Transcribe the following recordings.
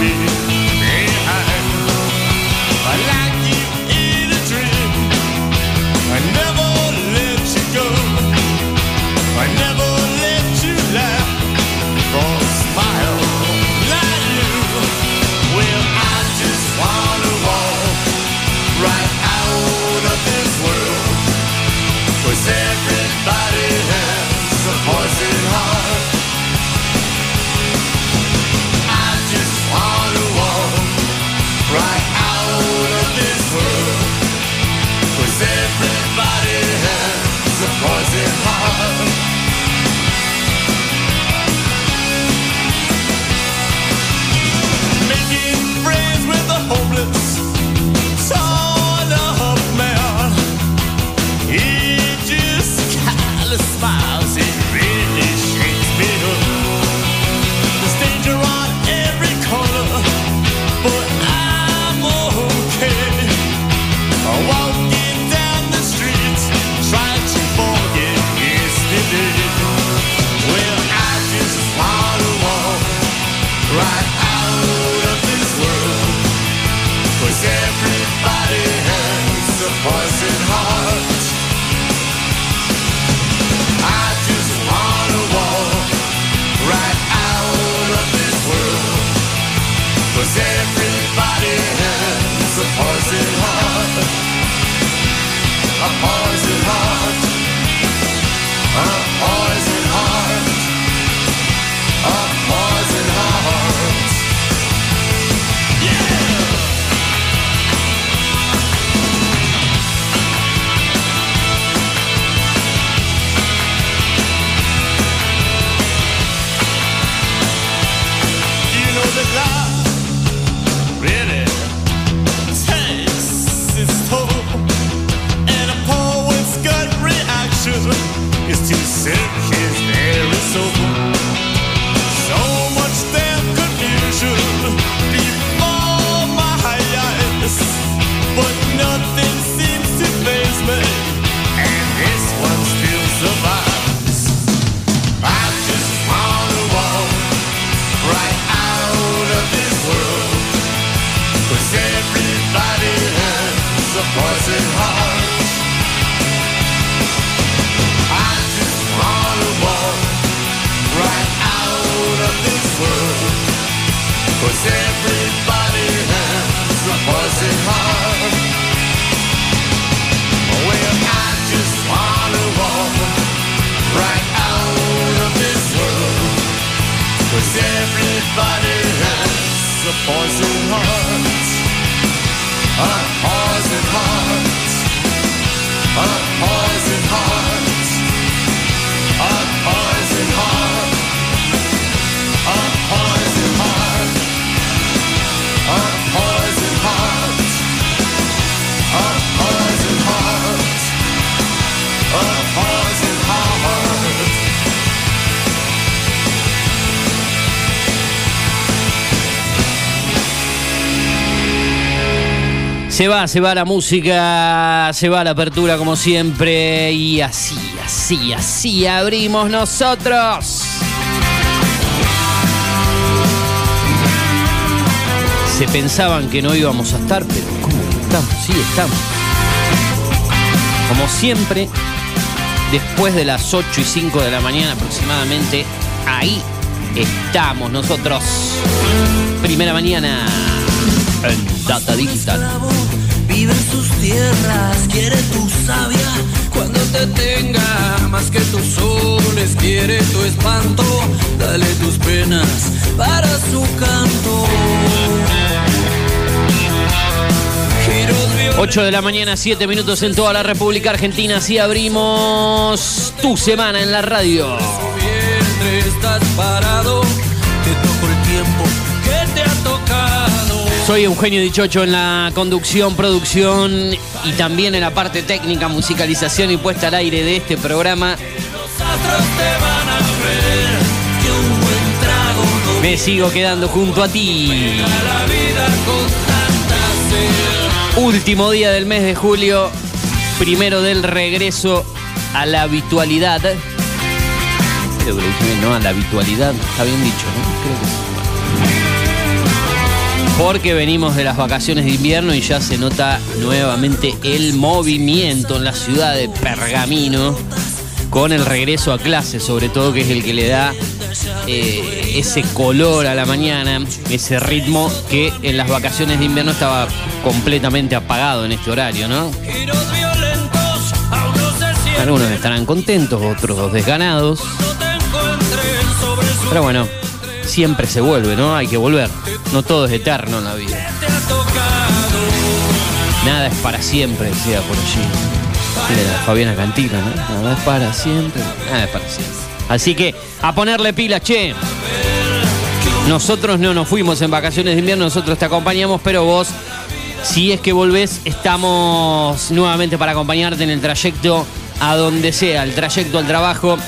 me. Se va, se va la música, se va la apertura como siempre y así, así, así abrimos nosotros. Se pensaban que no íbamos a estar, pero ¿cómo estamos? Sí, estamos. Como siempre, después de las 8 y 5 de la mañana aproximadamente, ahí estamos nosotros. Primera mañana en Data Digital. Vive en sus tierras, quiere tu savia cuando te tenga más que tus soles, quiere tu espanto, dale tus penas para su canto. 8 de la mañana, 7 minutos en toda la República Argentina. Así abrimos tu semana en la radio. vientre estás parado, te toco el tiempo Soy Eugenio Dichocho en la conducción, producción y también en la parte técnica, musicalización y puesta al aire de este programa. Me sigo quedando junto a ti. Último día del mes de julio, primero del regreso a la habitualidad. ¿no? A la habitualidad. Está bien dicho, ¿no? Creo que. Porque venimos de las vacaciones de invierno y ya se nota nuevamente el movimiento en la ciudad de Pergamino con el regreso a clase, sobre todo que es el que le da eh, ese color a la mañana, ese ritmo que en las vacaciones de invierno estaba completamente apagado en este horario, ¿no? Algunos estarán contentos, otros desganados, pero bueno, siempre se vuelve, ¿no? Hay que volver. No todo es eterno en la vida. Nada es para siempre, decía por allí. Fabiana Cantina, ¿no? Nada es para siempre. Nada es para siempre. Así que a ponerle pilas, che. Nosotros no nos fuimos en vacaciones de invierno, nosotros te acompañamos, pero vos, si es que volvés, estamos nuevamente para acompañarte en el trayecto a donde sea, el trayecto al trabajo,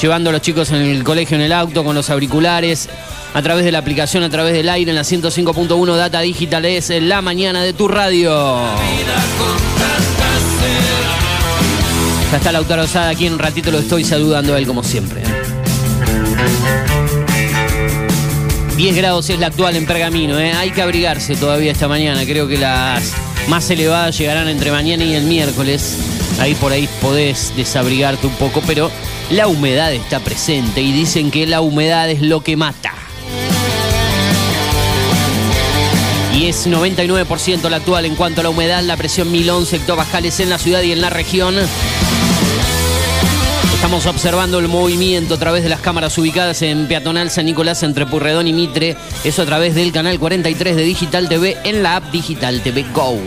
llevando a los chicos en el colegio, en el auto, con los auriculares, a través de la aplicación, a través del aire, en la 105.1 Data Digital, es la mañana de tu radio. Ya está Lautaro Osada aquí en un ratito lo estoy saludando a él como siempre. 10 grados es la actual en Pergamino, ¿eh? hay que abrigarse todavía esta mañana. Creo que las más elevadas llegarán entre mañana y el miércoles. Ahí por ahí podés desabrigarte un poco, pero la humedad está presente y dicen que la humedad es lo que mata. Es 99% la actual en cuanto a la humedad, la presión 1011 hectopascales en la ciudad y en la región. Estamos observando el movimiento a través de las cámaras ubicadas en Peatonal San Nicolás entre Purredón y Mitre. Eso a través del canal 43 de Digital TV en la app Digital TV Go.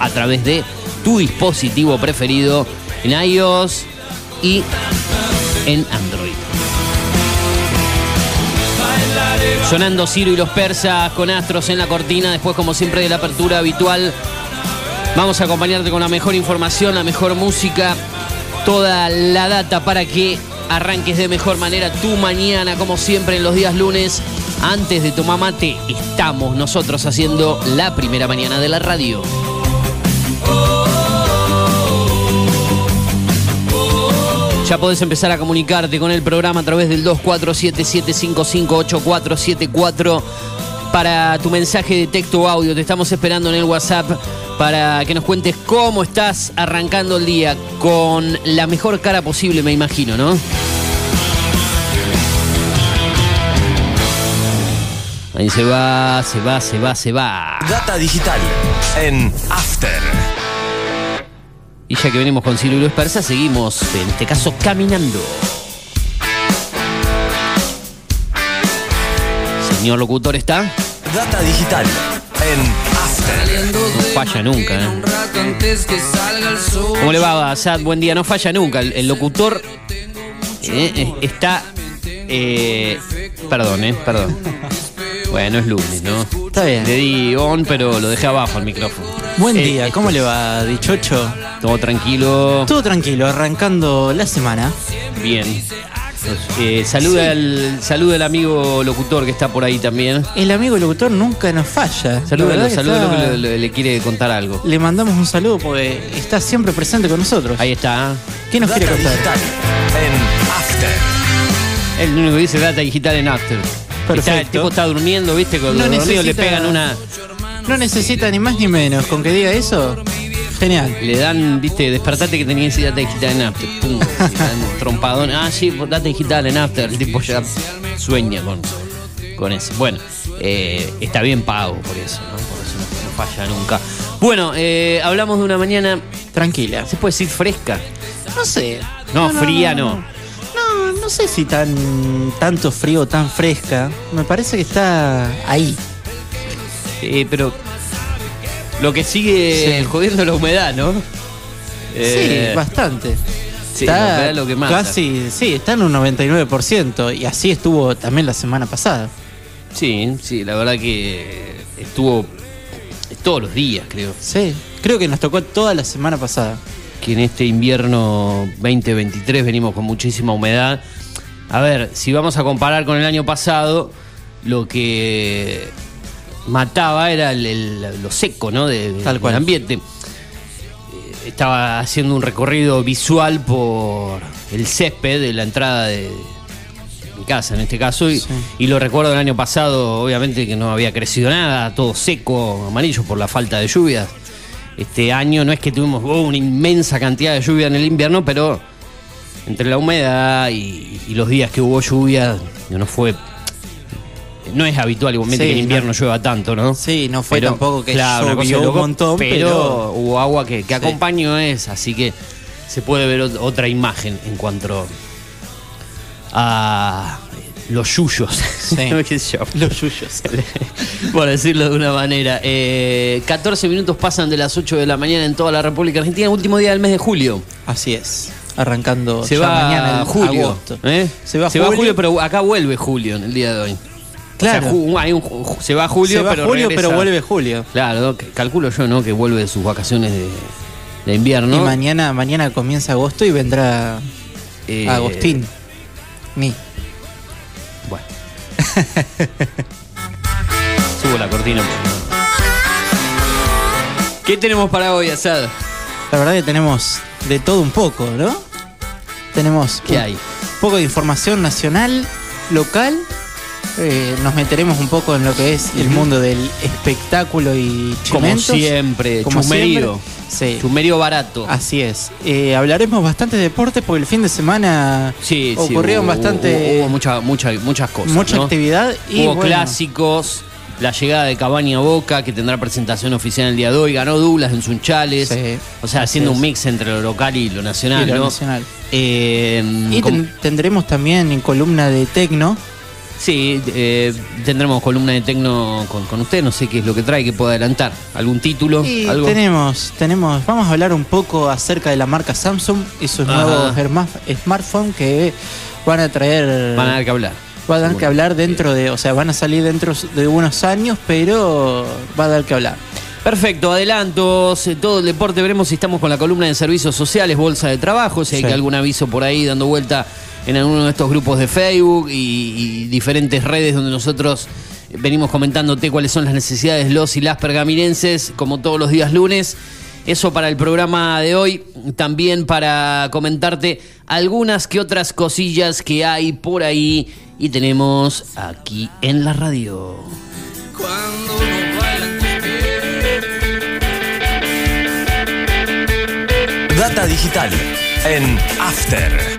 A través de tu dispositivo preferido en iOS y en Android. Sonando Ciro y los persas con astros en la cortina. Después, como siempre, de la apertura habitual. Vamos a acompañarte con la mejor información, la mejor música, toda la data para que arranques de mejor manera tu mañana, como siempre en los días lunes. Antes de tomar mate, estamos nosotros haciendo la primera mañana de la radio. Ya podés empezar a comunicarte con el programa a través del 2477558474 para tu mensaje de texto o audio. Te estamos esperando en el WhatsApp para que nos cuentes cómo estás arrancando el día con la mejor cara posible, me imagino, ¿no? Ahí se va, se va, se va, se va. Data digital en After. Y ya que venimos con Silvio Luis Persa, seguimos, en este caso, caminando. Señor locutor, ¿está? Data digital en After. No falla nunca, ¿eh? ¿Cómo le va, Sad? Buen día. No falla nunca. El, el locutor eh, eh, está... eh, perdón, ¿eh? Perdón. Bueno, es lunes, ¿no? Está bien. Le di on, pero lo dejé abajo el micrófono. Buen Eh, día, ¿cómo le va, Dichocho? Todo tranquilo. Todo tranquilo, arrancando la semana. Bien. Eh, saluda, al, saluda al amigo locutor que está por ahí también. El amigo locutor nunca nos falla. La Salúdalo, salúdalo está- que le, le- le quiere contar algo. Le mandamos un saludo porque está siempre presente con nosotros. Ahí está. ¿Qué nos quiere contar? digital en After. El único que dice data digital en After. Perfecto. Está- el tipo está durmiendo, ¿viste? Con No los dormidos le necesita- pegan una. No necesita ni más ni menos. Con que diga eso, genial. Le dan, ¿viste? Despertate que tenías data digital en After. Pum. le dan trompadón. Ah, sí, data digital en After. El tipo ya sueña con, con eso. Bueno, eh, está bien pago por eso, ¿no? Por eso no, no falla nunca. Bueno, eh, hablamos de una mañana. Tranquila. ¿Se puede decir fresca? No sé. No, fría no. No, no sé si tan tanto frío o tan fresca. Me parece que está ahí. Eh, pero Lo que sigue Sí. jodiendo la humedad, ¿no? Eh, sí, bastante. sí, la humedad es lo que mata. Casi, sí, está en un 99%. Y así estuvo también la semana pasada. Sí, sí, la verdad que estuvo todos los días, creo. Sí, creo que nos tocó toda la semana pasada. que en este invierno 2023 venimos con muchísima humedad. A ver, si vamos a comparar con el año pasado, lo que mataba era el- el- lo seco, ¿no? De, Tal cual. del ambiente. Eh, Estaba haciendo un recorrido visual por el césped de la entrada de mi casa en este caso y, Sí. y lo recuerdo el año pasado obviamente que no había crecido nada todo seco amarillo por la falta de lluvias este año no es que tuvimos oh, una inmensa cantidad de lluvia en el invierno, pero entre la humedad y, y los días que hubo lluvia, no fue. No es habitual igualmente Sí, que en invierno no. llueva tanto, ¿no? Sí, no fue tampoco que claro, llovió loco, un montón, pero- hubo agua que, que acompañó esa, así que se puede ver ot- otra imagen en cuanto a los yuyos. Sí. Los yuyos. por decirlo de una manera. Eh, 14 minutos pasan de las 8 de la mañana en toda la República Argentina, último día del mes de julio. Así es. Arrancando Se ya va mañana en julio. agosto. ¿eh? Se va julio. julio, pero acá vuelve julio en el día de hoy. Claro. O sea, ju- hay un se va julio, Se va pero julio, regresa- pero vuelve julio. Claro, que- calculo yo, ¿no? Que vuelve de sus vacaciones de, de invierno. Y mañana, mañana comienza agosto y vendrá Eh, Agostín. Mi. Bueno. Subo la cortina. ¿Qué tenemos para hoy, Asad? La verdad que tenemos de todo un poco, ¿no? Tenemos ¿Qué un hay? poco de información nacional, local. Eh, nos meteremos un poco en lo que es el mundo del espectáculo y Como chimentos. siempre, Como chumerío. siempre. Sí. Chumerío barato. Así es. Eh, hablaremos bastante de deporte porque el fin de semana Sí, sí, ocurrieron hubo- bastante Hubo, hubo mucha, mucha, muchas cosas. mucha ¿no? actividad y hubo bueno, clásicos. La llegada de Cabaña a Boca, que tendrá presentación oficial el día de hoy. Ganó Douglas en Sunchales. Sí, o sea, haciendo un mix entre lo local y lo nacional. y lo ¿no? nacional. Eh, Y ten- tendremos también en columna de Tecno. Sí, eh, tendremos columna de tecno con, con usted. No sé qué es lo que trae, que pueda adelantar. ¿Algún título? ¿Algo? tenemos, tenemos, vamos a hablar un poco acerca de la marca Samsung y sus Ajá. nuevos smartphones que van a traer, Van a dar que hablar. van a dar que hablar dentro de, o sea, van a salir dentro de unos años, pero va a dar que hablar. Perfecto, adelantos, eh, todo el deporte, veremos si estamos con la columna de servicios sociales, bolsa de trabajo, si hay Sí. algún aviso por ahí dando vuelta en alguno de estos grupos de Facebook y, y diferentes redes donde nosotros venimos comentándote cuáles son las necesidades los y las pergaminenses, como todos los días lunes. Eso para el programa de hoy, también para comentarte algunas que otras cosillas que hay por ahí y tenemos aquí en la radio. Data digital en After.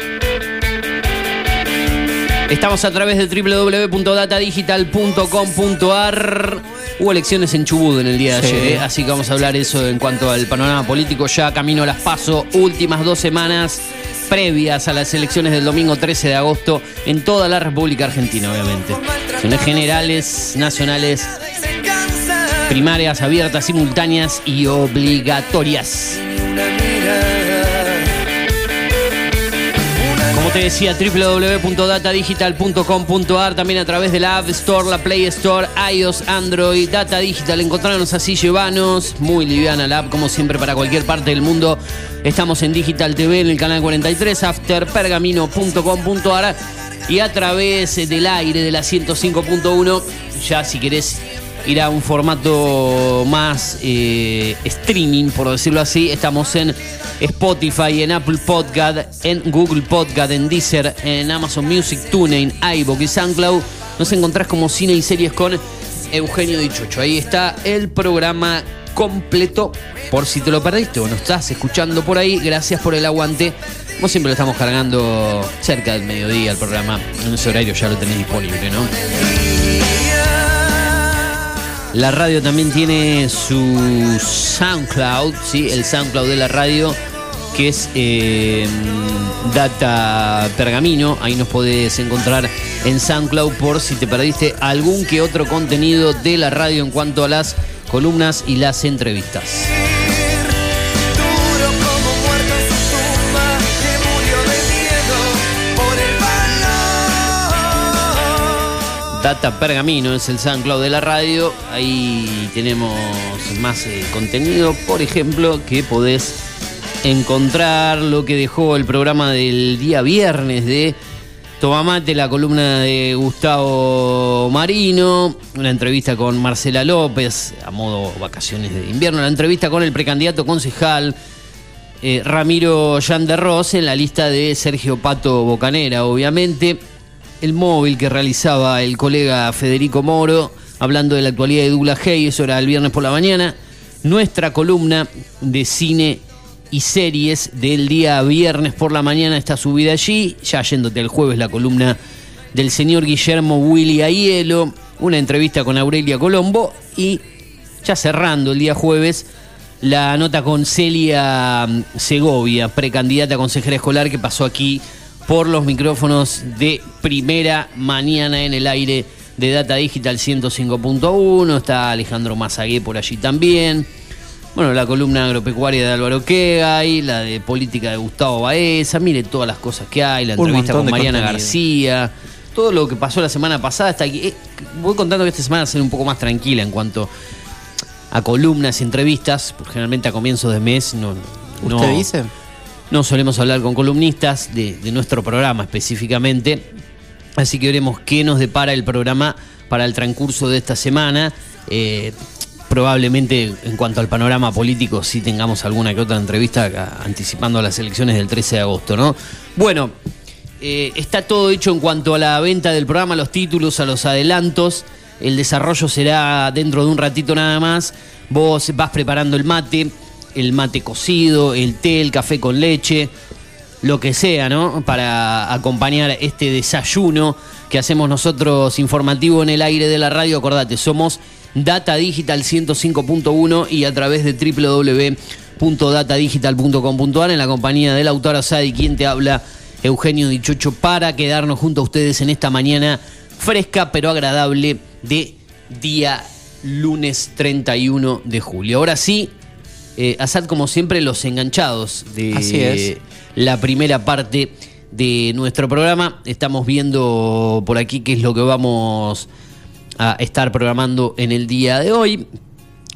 Estamos a través de www.datadigital.com.ar. Hubo elecciones en Chubut en el día de Sí. ayer, ¿eh? así que vamos a hablar eso en cuanto al panorama político. Ya camino a las paso, últimas dos semanas previas a las elecciones del domingo 13 de agosto en toda la República Argentina, obviamente. Elecciones generales, nacionales, primarias, abiertas, simultáneas y obligatorias. Como te decía, www.datadigital.com.ar, también a través de la App Store, la Play Store, iOS, Android, Data Digital. Encontrarnos así, llevanos. Muy liviana la app, como siempre, para cualquier parte del mundo. Estamos en Digital TV, en el canal 43, afterpergamino.com.ar y a través del aire de la 105.1. Ya si querés ir a un formato más eh, streaming, por decirlo así. Estamos en Spotify, en Apple Podcast, en Google Podcast, en Deezer, en Amazon Music, TuneIn, iVoox y SoundCloud. Nos encontrás como cine y series con Eugenio Dichocho. Ahí está el programa completo. Por si te lo perdiste o no estás escuchando por ahí, gracias por el aguante. Como siempre lo estamos cargando cerca del mediodía el programa. En ese horario ya lo tenés disponible, ¿no? La radio también tiene su SoundCloud, ¿sí? el SoundCloud de la radio, que es eh, Data Pergamino. Ahí nos podés encontrar en SoundCloud por si te perdiste algún que otro contenido de la radio en cuanto a las columnas y las entrevistas. Data Pergamino es el SoundCloud de la radio. Ahí tenemos más eh, contenido. Por ejemplo, que podés encontrar lo que dejó el programa del día viernes de Tomamate, la columna de Gustavo Marino, una entrevista con Marcela López, a modo vacaciones de invierno, la entrevista con el precandidato concejal. eh, Ramiro Yanderros en la lista de Sergio Pato Bocanera, obviamente. El móvil que realizaba el colega Federico Moro, hablando de la actualidad de Douglas Hay, eso era el viernes por la mañana. Nuestra columna de cine y series del día viernes por la mañana está subida allí. Ya yéndote el jueves, la columna del señor Guillermo Willy Aielo, una entrevista con Aurelia Colombo y ya cerrando el día jueves, la nota con Celia mm, Segovia, precandidata a consejera escolar que pasó aquí por los micrófonos de primera mañana en el aire de Data Digital 105.1. Está Alejandro Mazagué por allí también. Bueno, la columna agropecuaria de Álvaro Quegay, la de política de Gustavo Baeza, mire todas las cosas que hay, la Un entrevista con Mariana contenido. García, todo lo que pasó la semana pasada está aquí. Eh, voy contando que esta semana va a ser un poco más tranquila en cuanto a columnas y entrevistas, porque generalmente a comienzos de mes no, no, ¿Usted dice? No solemos hablar con columnistas de, nuestro programa específicamente. Así que veremos qué nos depara el programa para el transcurso de esta semana. Eh, probablemente en cuanto al panorama político sí tengamos alguna que otra entrevista anticipando las elecciones del 13 de agosto, ¿no? Bueno, eh, está todo hecho en cuanto a la venta del programa, los títulos, a los adelantos. El desarrollo será dentro de un ratito nada más. Vos vas preparando el mate, el mate cocido, el té, el café con leche, lo que sea, ¿no? Para acompañar este desayuno que hacemos nosotros informativo en el aire de la radio. Acordate, somos Data Digital 105.1 y a través de www.datadigital.com.ar en la compañía del autor Asadi, quien te habla, Eugenio Dichocho, para quedarnos junto a ustedes en esta mañana fresca pero agradable de día lunes 31 de julio. Ahora sí, eh, Asad, como siempre, los enganchados de Así es. la primera parte de nuestro programa. Estamos viendo por aquí qué es lo que vamos a estar programando en el día de hoy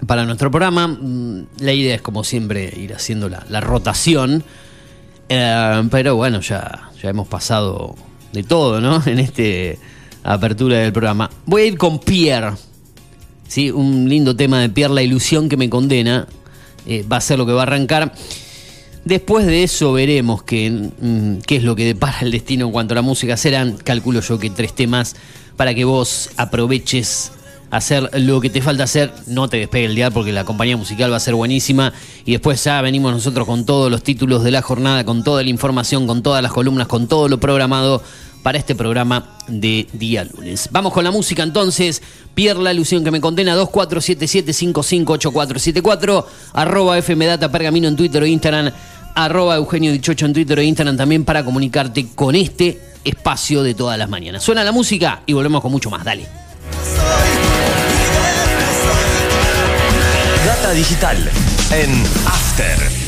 para nuestro programa. Mm, La idea es, como siempre, ir haciendo la, la rotación. Eh, pero bueno, ya, ya hemos pasado de todo, ¿no? En este apertura del programa. Voy a ir con Pierre. ¿sí? Un lindo tema de Pierre, La ilusión que me condena. Eh, va a ser lo que va a arrancar. Después de eso veremos qué, mm, qué es lo que depara el destino en cuanto a la música. Serán, calculo yo, que tres temas para que vos aproveches hacer lo que te falta hacer. No te despegue el día porque la compañía musical va a ser buenísima. Y después ya venimos nosotros con todos los títulos de la jornada, con toda la información, con todas las columnas, con todo lo programado para este programa de día lunes. Vamos con la música entonces. Pierre la ilusión que me condena 2477558474 arroba fmdata pergamino en Twitter o Instagram arroba Eugenio Dichocho en Twitter e Instagram también para comunicarte con este espacio de todas las mañanas. Suena la música y volvemos con mucho más. Dale. Data digital en After.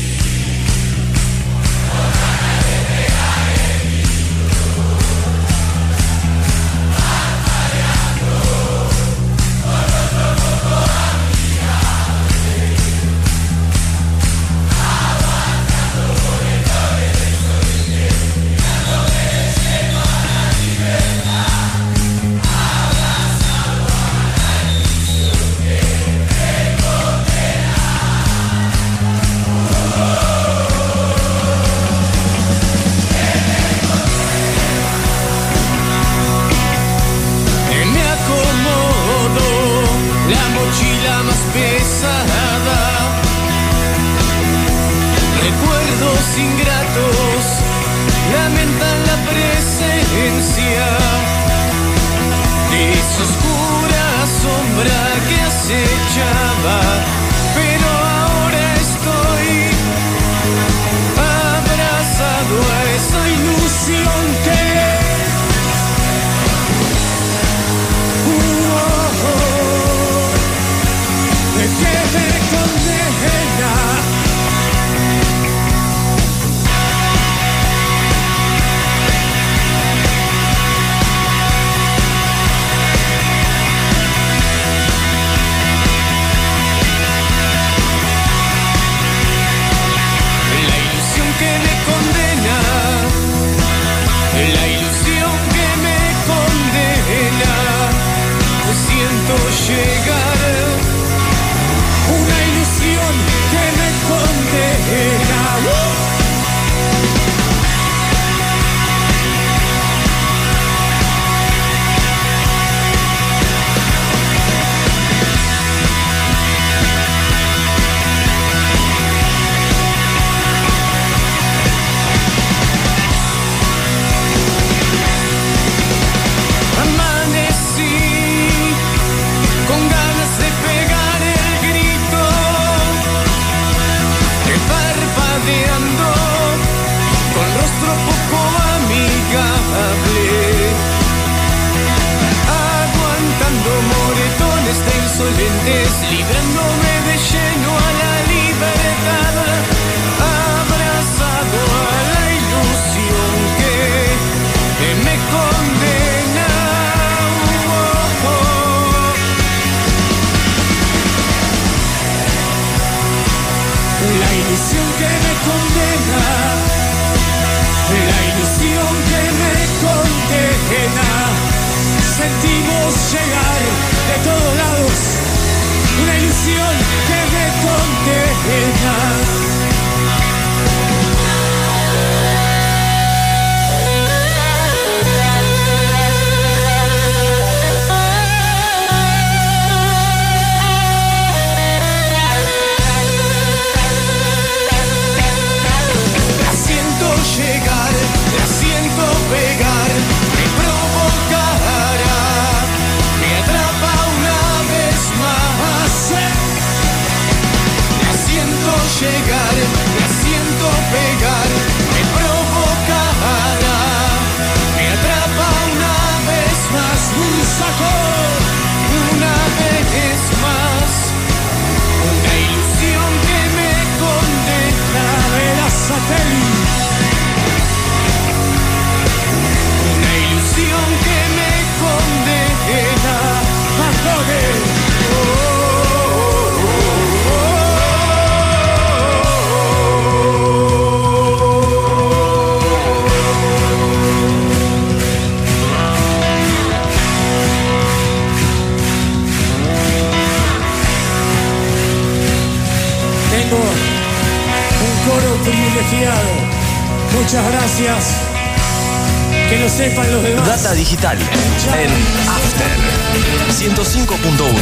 Digital en After 105.1.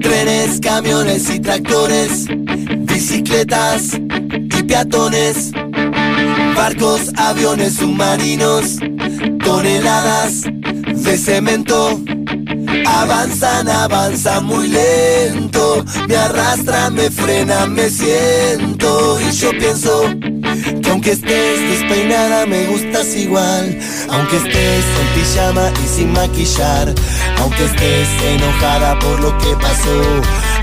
Trenes, camiones y tractores, bicicletas y peatones, barcos, aviones, submarinos, toneladas de cemento. Avanzan, avanzan muy lento, me arrastran, me frenan, me siento y yo pienso que aunque estés despeinada me gustas igual, aunque estés en pijama y sin maquillar, aunque estés enojada por lo que pasó,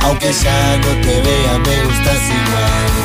aunque ya no te vea me gustas igual.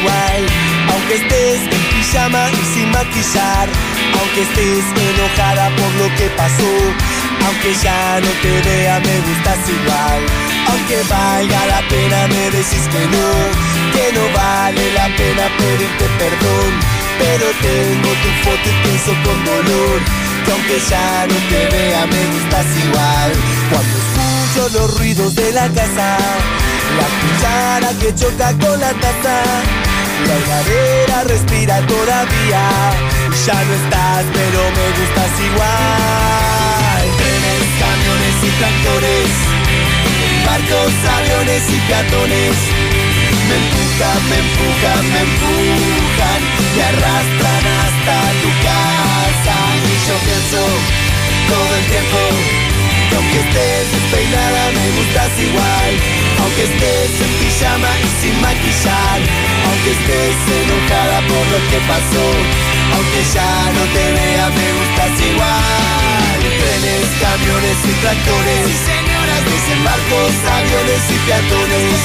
Aunque estés en pijama y sin maquillar Aunque estés enojada por lo que pasó Aunque ya no te vea me gustas igual. Aunque valga la pena me decís que no Que no vale la pena pedirte perdón. Pero tengo tu foto y pienso con dolor Que aunque ya no te vea me gustas igual. Cuando escucho los ruidos de la casa la cuchara que choca con la taza La respira todavía. Ya no estás pero me gustas igual. Trenes, camiones y tractores. Barcos, aviones y peatones. Me empujan, me empujan, me empujan. Me arrastran hasta tu casa. Y yo pienso todo el tiempo aunque estés despeinada me gustas igual. Aunque estés en pijama y sin maquillar. Aunque estés enojada por lo que pasó. Aunque ya no te vea me gustas igual. Trenes, camiones y tractores. Señoras dicen barcos, aviones y peatones.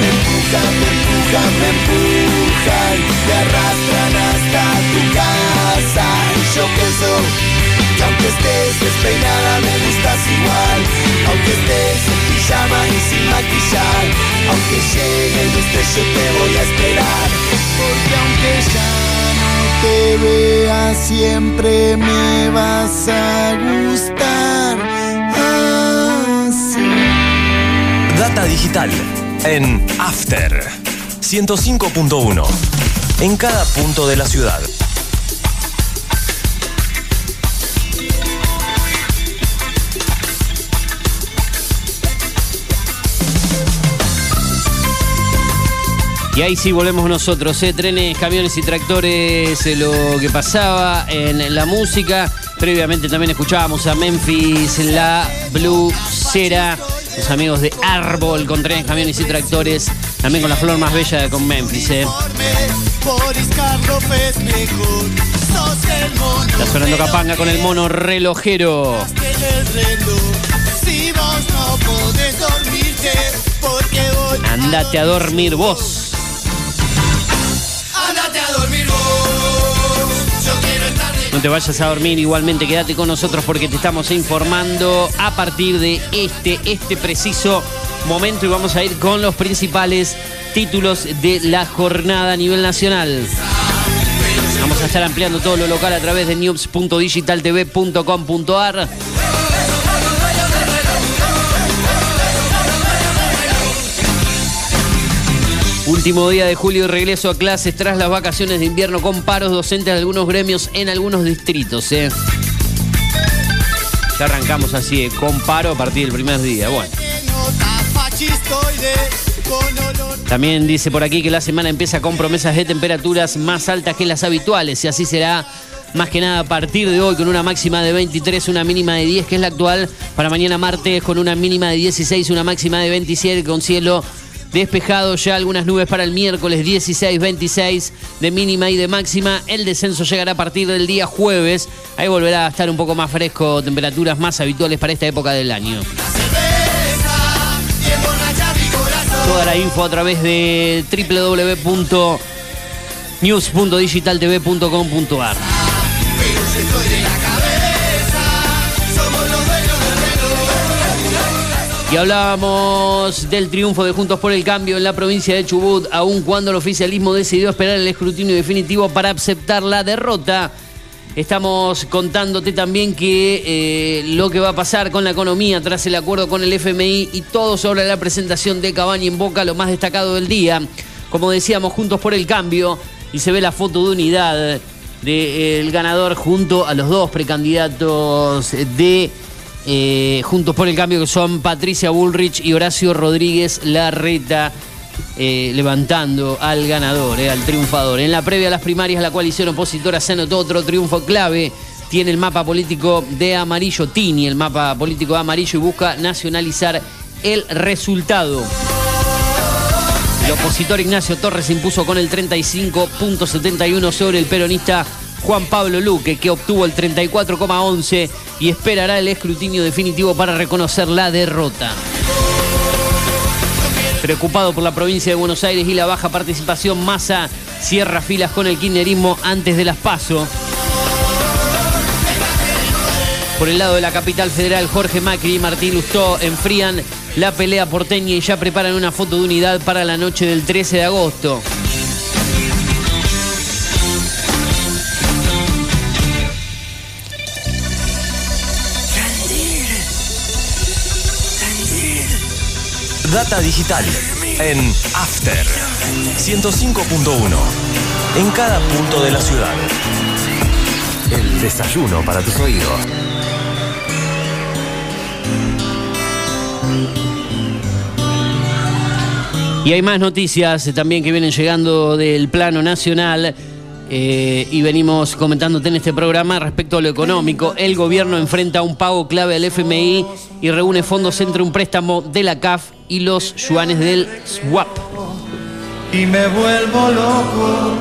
Me empujan, me empujan, me empujan. Me arrastran hasta tu casa. Y yo pienso que aunque estés despeinada me gustas igual. Aunque estés en pijama y sin maquillar. Aunque llegue el destello te voy a esperar. Porque aunque ya no te vea siempre me vas a gustar. Así. Data digital en After 105.1 en cada punto de la ciudad. Y ahí sí volvemos nosotros, ¿eh? trenes, camiones y tractores, eh, lo que pasaba en la música. Previamente también escuchábamos a Memphis, la Bluesera, los amigos de Árbol con trenes, camiones y tractores. También con la flor más bella con Memphis. ¿eh? Está sonando Capanga con el mono relojero. Andate a dormir vos. No te vayas a dormir, igualmente quédate con nosotros porque te estamos informando a partir de este, este preciso momento y vamos a ir con los principales títulos de la jornada a nivel nacional. Vamos a estar ampliando todo lo local a través de news.digitaltv.com.ar. Último día de julio y regreso a clases tras las vacaciones de invierno con paros docentes de algunos gremios en algunos distritos. ¿eh? Ya arrancamos así, ¿eh? con paro a partir del primer día. Bueno. También dice por aquí que la semana empieza con promesas de temperaturas más altas que las habituales y así será más que nada a partir de hoy con una máxima de 23, una mínima de 10 que es la actual, para mañana martes con una mínima de 16, una máxima de 27 con cielo despejado, ya algunas nubes para el miércoles 16, 26 de mínima y de máxima, el descenso llegará a partir del día jueves, ahí volverá a estar un poco más fresco, temperaturas más habituales para esta época del año. Toda la info a través de www.news.digitaltv.com.ar. Y hablábamos del triunfo de Juntos por el Cambio en la provincia de Chubut, aun cuando el oficialismo decidió esperar el escrutinio definitivo para aceptar la derrota. Estamos contándote también que eh, lo que va a pasar con la economía tras el acuerdo con el FMI y todo sobre la presentación de Cabaña en Boca, lo más destacado del día. Como decíamos, Juntos por el Cambio, y se ve la foto de unidad del ganador junto a los dos precandidatos de eh, Juntos por el Cambio, que son Patricia Bullrich y Horacio Rodríguez Larreta. eh, levantando al ganador, eh, al triunfador. En la previa a las primarias, la coalición opositora se anotó otro triunfo clave. Tiene el mapa político de amarillo, Tini, el mapa político de amarillo, y busca nacionalizar el resultado. El opositor Ignacio Torres impuso con el 35.71 sobre el peronista Juan Pablo Luque, que obtuvo el 34,11 y esperará el escrutinio definitivo para reconocer la derrota. Preocupado por la provincia de Buenos Aires y la baja participación, Massa cierra filas con el kirchnerismo antes de las PASO. Por el lado de la capital federal, Jorge Macri y Martín Lustó enfrían la pelea porteña y ya preparan una foto de unidad para la noche del 13 de agosto. Data digital en After 105.1. En cada punto de la ciudad. El desayuno para tus oídos. Y hay más noticias también que vienen llegando del plano nacional. eh, y venimos comentándote en este programa respecto a lo económico. El gobierno enfrenta un pago clave al FMI y reúne fondos entre un préstamo de la CAF y los yuanes del SWAP. y me vuelvo loco.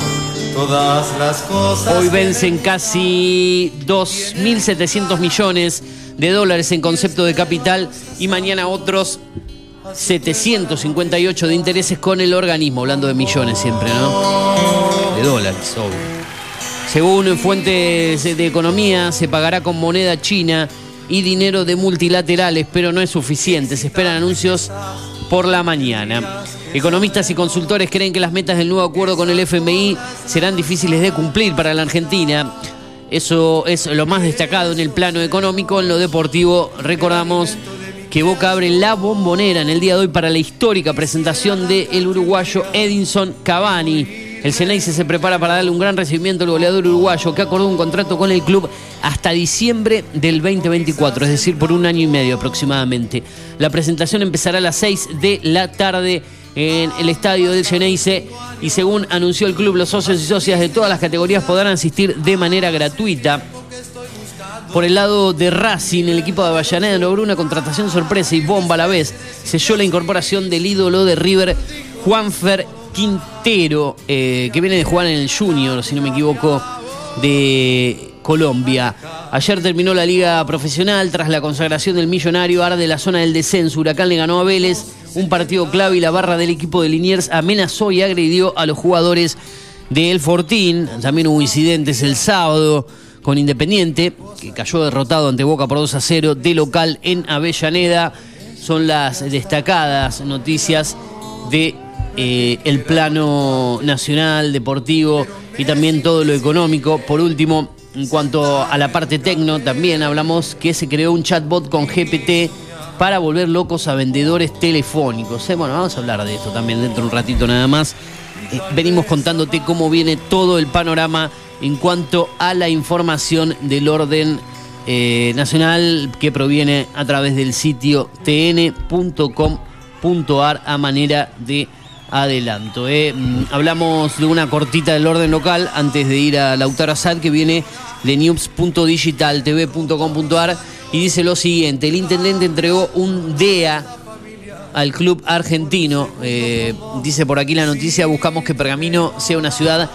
Todas las cosas. Hoy vencen casi 2.700 millones de dólares en concepto de capital y mañana otros 758 de intereses con el organismo, hablando de millones siempre, ¿no? De dólares, obvio. Según fuentes de economía, se pagará con moneda china y dinero de multilaterales, pero no es suficiente. Se esperan anuncios por la mañana. Economistas y consultores creen que las metas del nuevo acuerdo con el FMI serán difíciles de cumplir para la Argentina. Eso es lo más destacado en el plano económico. En lo deportivo, recordamos que Boca abre la bombonera en el día de hoy para la histórica presentación del uruguayo Edinson Cavani. El Ceneice se prepara para darle un gran recibimiento al goleador uruguayo que acordó un contrato con el club hasta diciembre del 2024, es decir, por un año y medio aproximadamente. La presentación empezará a las 6 de la tarde en el estadio del Ceneice y según anunció el club, los socios y socias de todas las categorías podrán asistir de manera gratuita. Por el lado de Racing, el equipo de Avellaneda logró una contratación sorpresa y bomba a la vez. Selló la incorporación del ídolo de River, Juanfer Quintero, eh, que viene de jugar en el Junior, si no me equivoco, de Colombia. Ayer terminó la liga profesional tras la consagración del millonario Arde la zona del descenso. Huracán le ganó a Vélez, un partido clave y la barra del equipo de Liniers amenazó y agredió a los jugadores del Fortín. También hubo incidentes el sábado con Independiente, que cayó derrotado ante Boca por 2 a 0 de local en Avellaneda. Son las destacadas noticias de eh, el plano nacional, deportivo y también todo lo económico. Por último, en cuanto a la parte tecno, también hablamos que se creó un chatbot con GPT para volver locos a vendedores telefónicos. Eh, Bueno, vamos a hablar de esto también dentro de un ratito nada más. Eh, venimos contándote cómo viene todo el panorama en cuanto a la información del orden nacional que proviene a través del sitio tn.com.ar a manera de adelanto. eh. Mm, Hablamos de una cortita del orden local antes de ir a Lautaro Assad que viene de news.digitaltv.com.ar y dice lo siguiente, el intendente entregó un DEA al club argentino. Eh, dice por aquí la noticia, buscamos que Pergamino sea una ciudad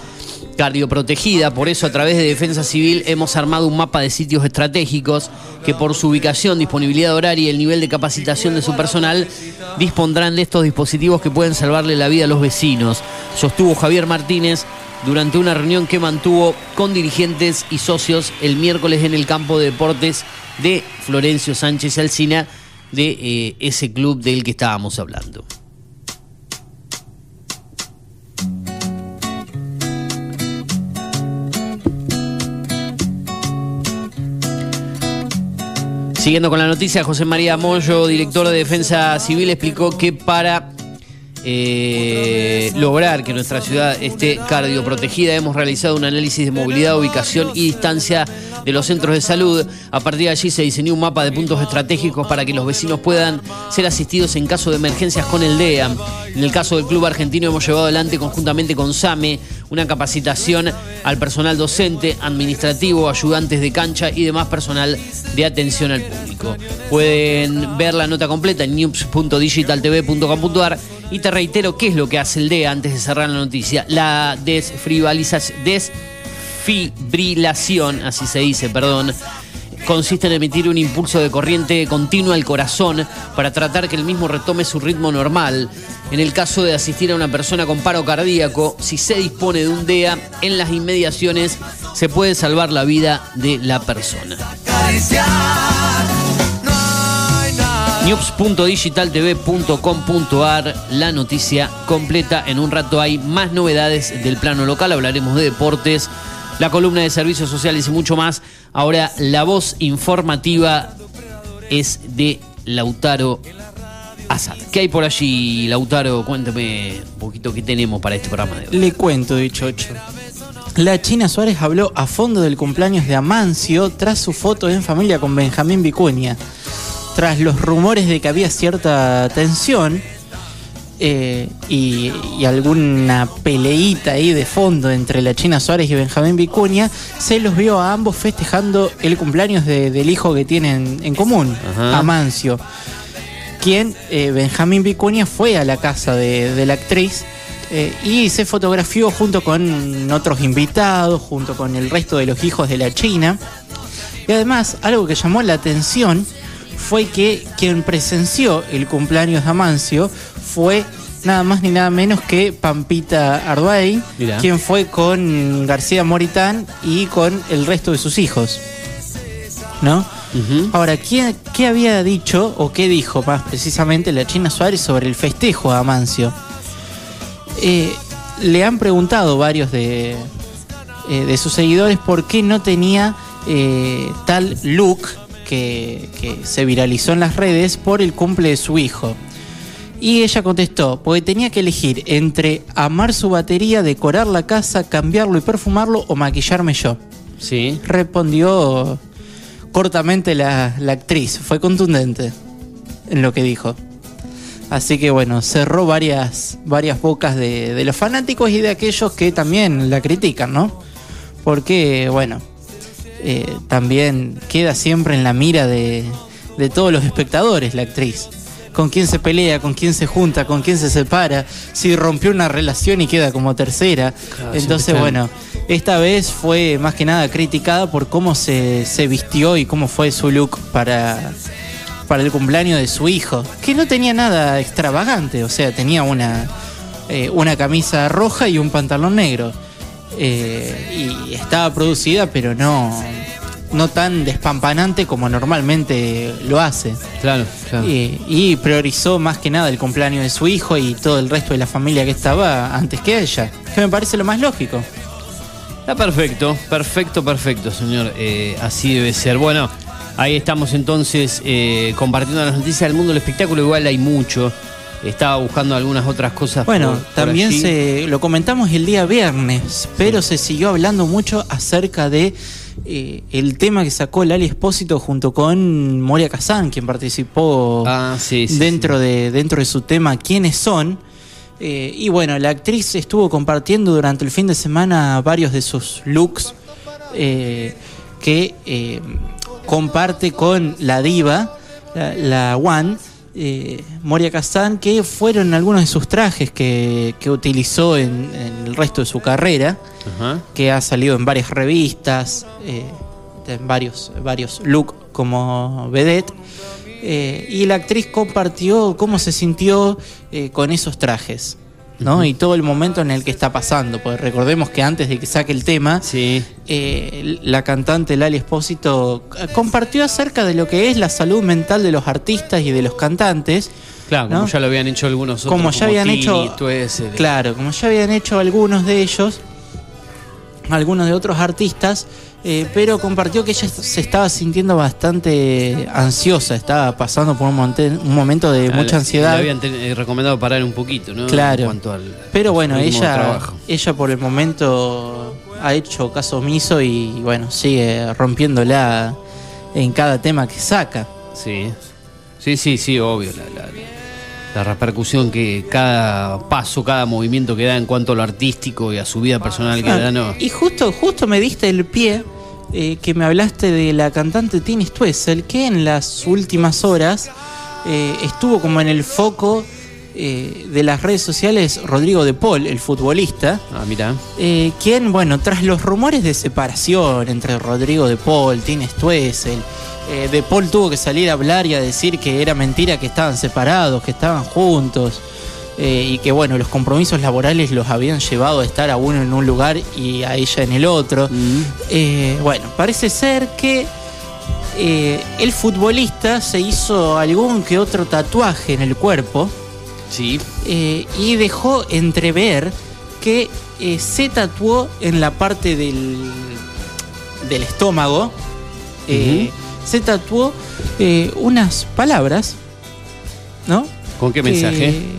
cardioprotegida, por eso a través de Defensa Civil hemos armado un mapa de sitios estratégicos que por su ubicación, disponibilidad horaria y el nivel de capacitación de su personal dispondrán de estos dispositivos que pueden salvarle la vida a los vecinos, sostuvo Javier Martínez durante una reunión que mantuvo con dirigentes y socios el miércoles en el campo de deportes de Florencio Sánchez Alcina de eh, ese club del que estábamos hablando. Siguiendo con la noticia, José María Moyo, director de Defensa Civil, explicó que para eh, lograr que nuestra ciudad esté cardioprotegida, hemos realizado un análisis de movilidad, ubicación y distancia de los centros de salud. A partir de allí se diseñó un mapa de puntos estratégicos para que los vecinos puedan ser asistidos en caso de emergencias con el DEA. En el caso del Club Argentino hemos llevado adelante conjuntamente con SAME una capacitación al personal docente, administrativo, ayudantes de cancha y demás personal de atención al público. Pueden ver la nota completa en news.digitaltv.com.ar y te reitero qué es lo que hace el DEA antes de cerrar la noticia. La desfibrilación, desfibrilación, así se dice, perdón, consiste en emitir un impulso de corriente continua al corazón para tratar que el mismo retome su ritmo normal. En el caso de asistir a una persona con paro cardíaco, si se dispone de un DEA en las inmediaciones, se puede salvar la vida de la persona. News.digitaltv.com.ar La noticia completa. En un rato hay más novedades del plano local. Hablaremos de deportes, la columna de servicios sociales y mucho más. Ahora la voz informativa es de Lautaro Azad. ¿Qué hay por allí, Lautaro? Cuéntame un poquito qué tenemos para este programa de hoy. Le cuento, dichocho. La China Suárez habló a fondo del cumpleaños de Amancio tras su foto en familia con Benjamín Vicuña. Tras los rumores de que había cierta tensión eh, y, y alguna peleita ahí de fondo entre la China Suárez y Benjamín Vicuña, se los vio a ambos festejando el cumpleaños de- del hijo que tienen en común, Ajá. Amancio quien eh, Benjamín Vicuña fue a la casa de, de la actriz eh, y se fotografió junto con otros invitados, junto con el resto de los hijos de la China. Y además, algo que llamó la atención fue que quien presenció el cumpleaños de Amancio fue nada más ni nada menos que Pampita Arduay, Mirá. quien fue con García Moritán y con el resto de sus hijos. ¿No? Ahora, ¿qué, qué había dicho o qué dijo más precisamente la China Suárez sobre el festejo a Amancio? Eh, le han preguntado varios de, eh, de sus seguidores por qué no tenía eh, tal look que, que se viralizó en las redes por el cumple de su hijo. Y ella contestó, porque tenía que elegir entre amar su batería, decorar la casa, cambiarlo y perfumarlo o maquillarme yo. Sí. Respondió cortamente la, la actriz, fue contundente en lo que dijo. Así que bueno, cerró varias, varias bocas de, de los fanáticos y de aquellos que también la critican, ¿no? Porque, bueno, eh, también queda siempre en la mira de, de todos los espectadores la actriz. Con quién se pelea, con quién se junta, con quién se separa, si rompió una relación y queda como tercera. Claro, Entonces, bueno, esta vez fue más que nada criticada por cómo se, se vistió y cómo fue su look para, para el cumpleaños de su hijo, que no tenía nada extravagante, o sea, tenía una, eh, una camisa roja y un pantalón negro. Eh, y estaba producida, pero no, no tan despampanante como normalmente lo hace. Claro, claro. Y, y priorizó más que nada el cumpleaños de su hijo y todo el resto de la familia que estaba antes que ella, que me parece lo más lógico. Está perfecto, perfecto, perfecto, señor. Eh, así debe ser. Bueno, ahí estamos entonces eh, compartiendo las noticias del mundo del espectáculo. Igual hay mucho. Estaba buscando algunas otras cosas. Bueno, por- por también allí. se lo comentamos el día viernes, pero se siguió hablando mucho acerca de eh, el tema que sacó Lali Espósito junto con Moria Kazan, quien participó Ah, sí, sí, dentro de dentro de su tema ¿Quiénes son? Eh, y bueno, la actriz estuvo compartiendo durante el fin de semana varios de sus looks. eh, que comparte con la diva, la, la One, eh, Moria Kazan, que fueron algunos de sus trajes que, que utilizó en, en el resto de su carrera, Ajá. que ha salido en varias revistas, eh, en varios, varios looks como vedette. Eh, y la actriz compartió cómo se sintió con esos trajes. ¿No? Y todo el momento en el que está pasando. Porque recordemos que antes de que saque el tema, Sí. eh, la cantante Lali Espósito eh, compartió acerca de lo que es la salud mental de los artistas y de los cantantes. Claro, como ya lo habían hecho algunos otros. Como ya habían Tini, hecho- Tuesel. Claro, como ya habían hecho algunos de ellos, algunos de otros artistas, eh, pero compartió que ella se estaba sintiendo bastante ansiosa, estaba pasando por un, momento de Ah, mucha ansiedad. Le habían eh, recomendado parar un poquito, ¿no? Claro. En cuanto al. Pero bueno, ella, trabajo. ella por el momento ha hecho caso omiso y bueno, sigue rompiéndola en cada tema que saca. Sí. Sí, sí, sí, obvio. La, la- la repercusión que cada paso, cada movimiento que da en cuanto a lo artístico y a su vida personal que Ah, da, no. Y justo, justo me diste el pie eh, que me hablaste de la cantante Tini Stuessel, que en las últimas horas eh, estuvo como en el foco eh, de las redes sociales Rodrigo de Paul, el futbolista. Ah, mira. Eh, quien, bueno, tras los rumores de separación entre Rodrigo de Paul, Tini Stuessel, eh, de Paul tuvo que salir a hablar y a decir que era mentira que estaban separados, que estaban juntos, eh, y que, bueno, los compromisos laborales los habían llevado a estar a uno en un lugar y a ella en el otro. Eh, bueno, parece ser que eh, el futbolista se hizo algún que otro tatuaje en el cuerpo Sí. y dejó entrever que se tatuó en la parte del, del estómago, se tatuó unas palabras, ¿no? ¿Con qué mensaje?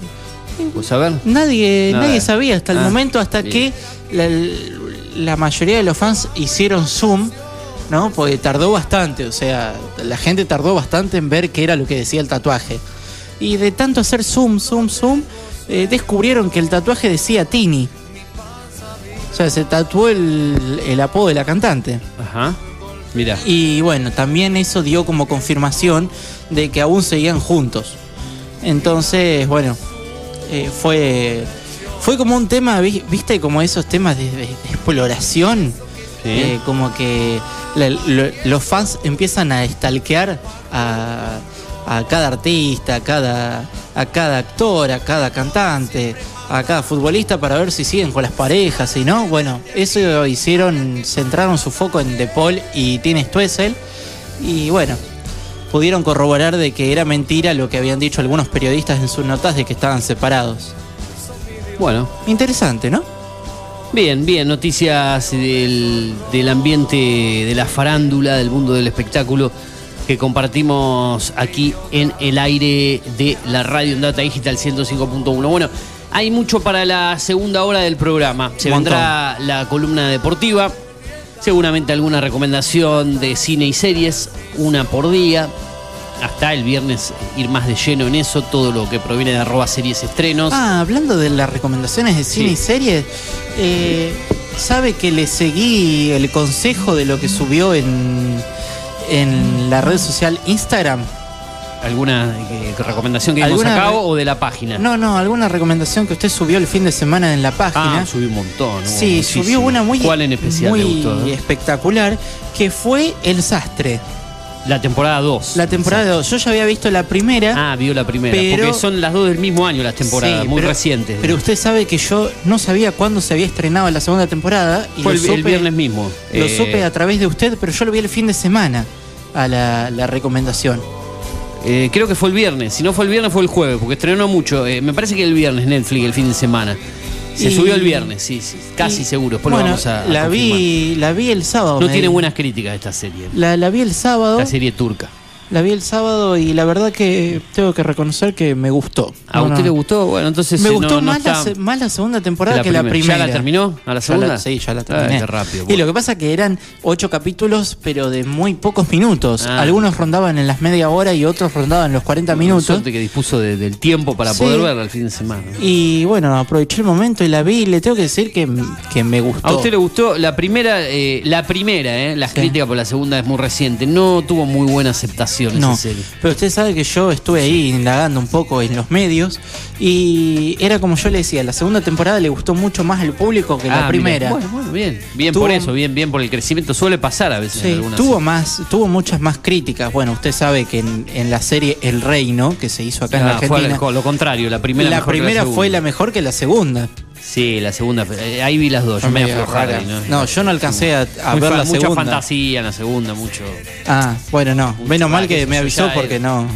Pues a ver. Nadie, Nada. nadie sabía hasta el Ah, momento, hasta bien. que la, la mayoría de los fans hicieron zoom, ¿no? Porque tardó bastante, o sea, la gente tardó bastante en ver qué era lo que decía el tatuaje. Y de tanto hacer zoom, zoom, zoom, eh, descubrieron que el tatuaje decía Tini. O sea, se tatuó el, el apodo de la cantante. Ajá. Mira. Y bueno, también eso dio como confirmación de que aún seguían juntos. Entonces, bueno, eh, fue, fue como un tema, vi- viste, como esos temas de, de- de exploración. Sí. Eh, como que la- lo- los fans empiezan a stalkear a, a cada artista, a cada, a cada actor, a cada cantante, a cada futbolista para ver si siguen con las parejas, si no. Bueno, eso hicieron, centraron su foco en De Paul y Tine Stuessel. Y bueno, pudieron corroborar de que era mentira lo que habían dicho algunos periodistas en sus notas de que estaban separados. Bueno. Interesante, ¿no? Bien, bien, noticias del, del ambiente de la farándula, del mundo del espectáculo que compartimos aquí en el aire de la radio en Data Digital 105.1. Bueno, hay mucho para la segunda hora del programa. Se Montón. vendrá la columna deportiva, seguramente alguna recomendación de cine y series, una por día. Hasta el viernes ir más de lleno en eso, todo lo que proviene de arroba series estrenos. Ah, hablando de las recomendaciones de cine Sí. y series, eh, ¿sabe que le seguí el consejo de lo que subió en, en la red social Instagram? ¿Alguna eh, recomendación que hemos ¿Alguna sacado o de la página? No, no, alguna recomendación que usted subió el fin de semana en la página. Ah, subí un montón. Sí, muchísimo. subió una muy, ¿Cuál en especial muy gustó? eh? espectacular, que fue El Sastre. La temporada 2. La temporada 2. Yo ya había visto la primera. Ah, vio la primera. Pero- porque son las dos del mismo año las temporadas, Sí, muy pero- recientes. Pero usted sabe que yo no sabía cuándo se había estrenado la segunda temporada. Y Fue lo el, el viernes mismo. Lo Eh, supe a través de usted, pero yo lo vi el fin de semana a la, la recomendación. Eh, creo que fue el viernes. Si no fue el viernes, fue el jueves, porque estrenó mucho. Eh, me parece que el viernes Netflix, el fin de semana. Se Y- subió el viernes, sí, sí. Casi Y- seguro. Después bueno, lo vamos a. a la confirmar. vi, la vi el sábado. No tiene buenas críticas esta serie. La, la vi el sábado. La serie turca. La vi el sábado y la verdad que tengo que reconocer que me gustó. ¿A No, usted no. le gustó? Bueno, entonces Me eh, gustó no- más, la, se- más la segunda temporada que la primer- primera. ¿Ya la terminó? ¿A la Ya segunda? sí, ya la terminé. rápido. Y lo que pasa que eran ocho capítulos, pero de muy pocos minutos. Ah. Algunos rondaban en las media hora y otros rondaban los 40 minutos. Suerte que dispuso de- del tiempo para Sí. poder verla el fin de semana. Y bueno, aproveché el momento y la vi y le tengo que decir que, que me gustó. ¿A usted le gustó? La primera, eh, la primera, eh, las Sí. críticas por la segunda es muy reciente. No tuvo muy buena aceptación No, esa serie. pero usted sabe que yo estuve ahí indagando un poco en los medios y era como yo le decía, la segunda temporada le gustó mucho más al público que la Ah, primera. Bueno, bueno, bien. Bien Tuvo- por eso, bien, bien por el crecimiento. Suele pasar a veces en Sí, tuvo series. más, tuvo muchas más críticas. Bueno, usted sabe que en, en la serie El Reino, que se hizo acá en Ah, fue Argentina, lo, lo contrario, la primera la mejor que primera fue la mejor que la segunda. Sí, la segunda. eh, ahí vi las dos. Yo me medio rara. ¿no? Yo no alcancé a, a Muy ver fa- la mucha segunda. fantasía en la segunda, mucho. Ah, bueno, no. Menos mal que me avisó porque no.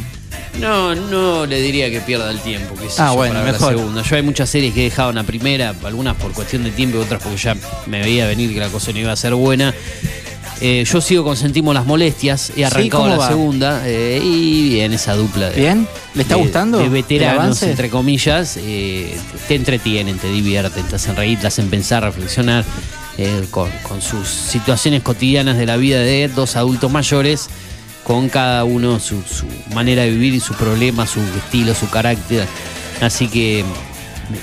No, no le diría que pierda el tiempo. sé Ah, bueno, mejor. La segunda. Yo hay muchas series que he dejado en la primera, algunas por cuestión de tiempo y otras porque ya me veía venir que la cosa no iba a ser buena. Eh, yo sigo con Sentimos las Molestias, he arrancado ¿cómo la va? segunda eh, y bien, esa dupla de, ¿Bien? ¿Le está de- gustando? De veteranos, entre comillas, eh, te entretienen, te divierten, te hacen reír, te hacen pensar, reflexionar con, con sus situaciones cotidianas de la vida de dos adultos mayores, con cada uno su, su manera de vivir y su problema, su estilo, su carácter. Así que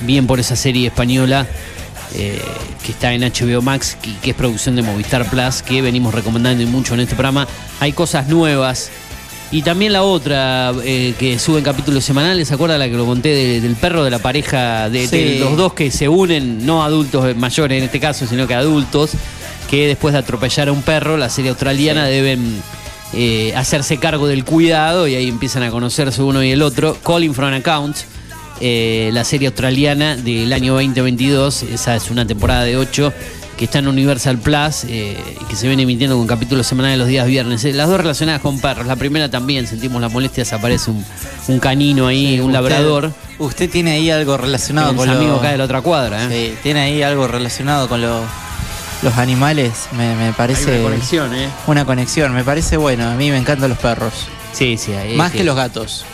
bien por esa serie española. Eh, que está en HBO Max y que es producción de Movistar Plus, que venimos recomendando y mucho en este programa. Hay cosas nuevas, y también la otra eh, que sube en capítulos semanales, ¿se acuerda la que lo conté de- del perro de la pareja, de, los dos que se unen, no adultos mayores en este caso, sino que adultos, que después de atropellar a un perro, la serie australiana deben eh, hacerse cargo del cuidado y ahí empiezan a conocerse uno y el otro. Calling from an Account, eh, la serie australiana del año 2022, esa es una temporada de 8 que está en Universal Plus eh, que se viene emitiendo con capítulos semanales los días viernes. Eh, Las dos relacionadas con perros. La primera también, sentimos las molestias, aparece un, un canino ahí, un Usted- labrador. Usted tiene ahí algo relacionado con amigo los- acá de la otra cuadra. Sí, tiene ahí algo relacionado con los, los animales. Me, me parece. Hay una conexión, ¿eh? Una conexión, me parece bueno. A mí me encantan los perros. Sí, sí. ahí Más que los gatos.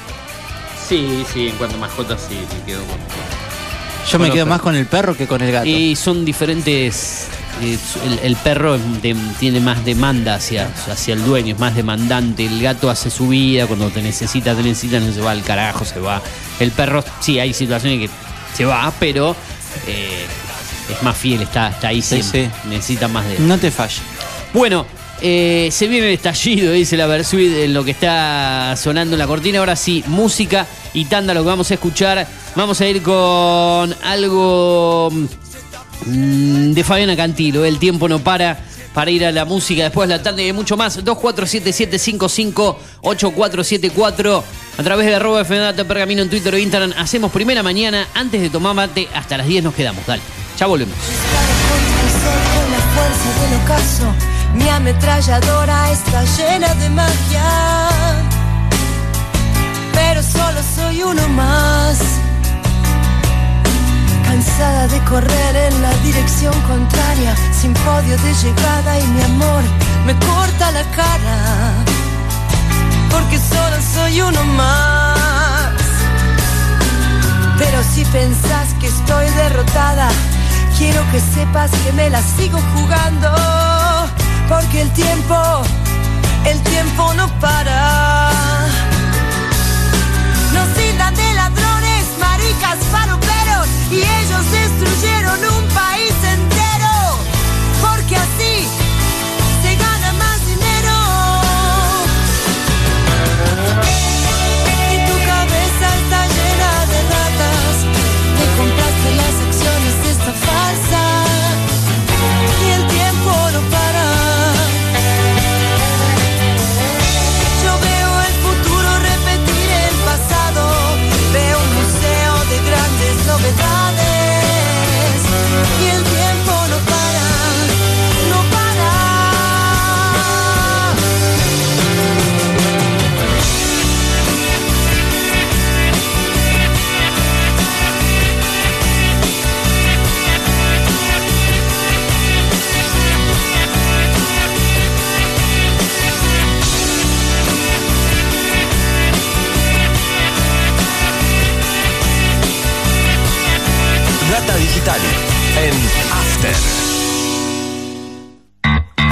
Sí, sí, en cuanto a mascotas sí, me quedo con. Yo me quedo más con el perro que con el gato. Y son diferentes. eh, el, el perro de- tiene más demanda hacia, hacia el dueño, es más demandante. El gato hace su vida, cuando te necesita, te necesita, no se va al carajo, se va. El perro, sí, hay situaciones que se va, pero eh, es más fiel, está, está ahí Sí, siempre. Necesita más de. No te falle. Bueno, eh, se viene el estallido, dice la Versuit, en lo que está sonando en la cortina. Ahora sí, música y tanda lo que vamos a escuchar. Vamos a ir con algo mm, de Fabiana Cantilo. El tiempo no para para ir a la música. Después la tanda y mucho más. 2477558474. A través de arroba Pergamino en Twitter o Instagram. Hacemos primera mañana. Antes de tomar mate, hasta las 10 nos quedamos. Dale, ya volvemos. Mi ametralladora está llena de magia. Pero solo soy uno más. Cansada de correr en la dirección contraria, sin podio de llegada y mi amor me corta la cara. Porque solo soy uno más. Pero si pensás que estoy derrotada, quiero que sepas que me la sigo jugando. Porque el tiempo, el tiempo no para. Nos tildan de ladrones, maricas, faroperos y ellos destruyeron un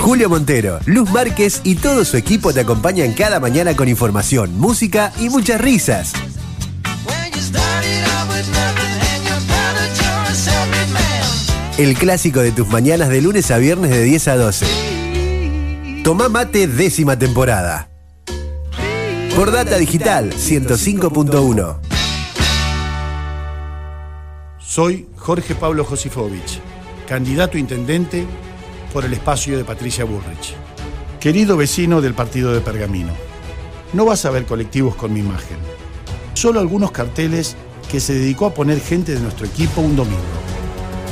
Julio Montero, Luz Márquez y todo su equipo te acompañan cada mañana con información, música y muchas risas. El clásico de tus mañanas de lunes a viernes de 10 a 12. Tomá mate décima temporada. Por Data Digital 105.1. Soy Jorge Pablo Josifovich, candidato intendente por el espacio de Patricia Burrich. Querido vecino del partido de Pergamino, no vas a ver colectivos con mi imagen, solo algunos carteles que se dedicó a poner gente de nuestro equipo un domingo,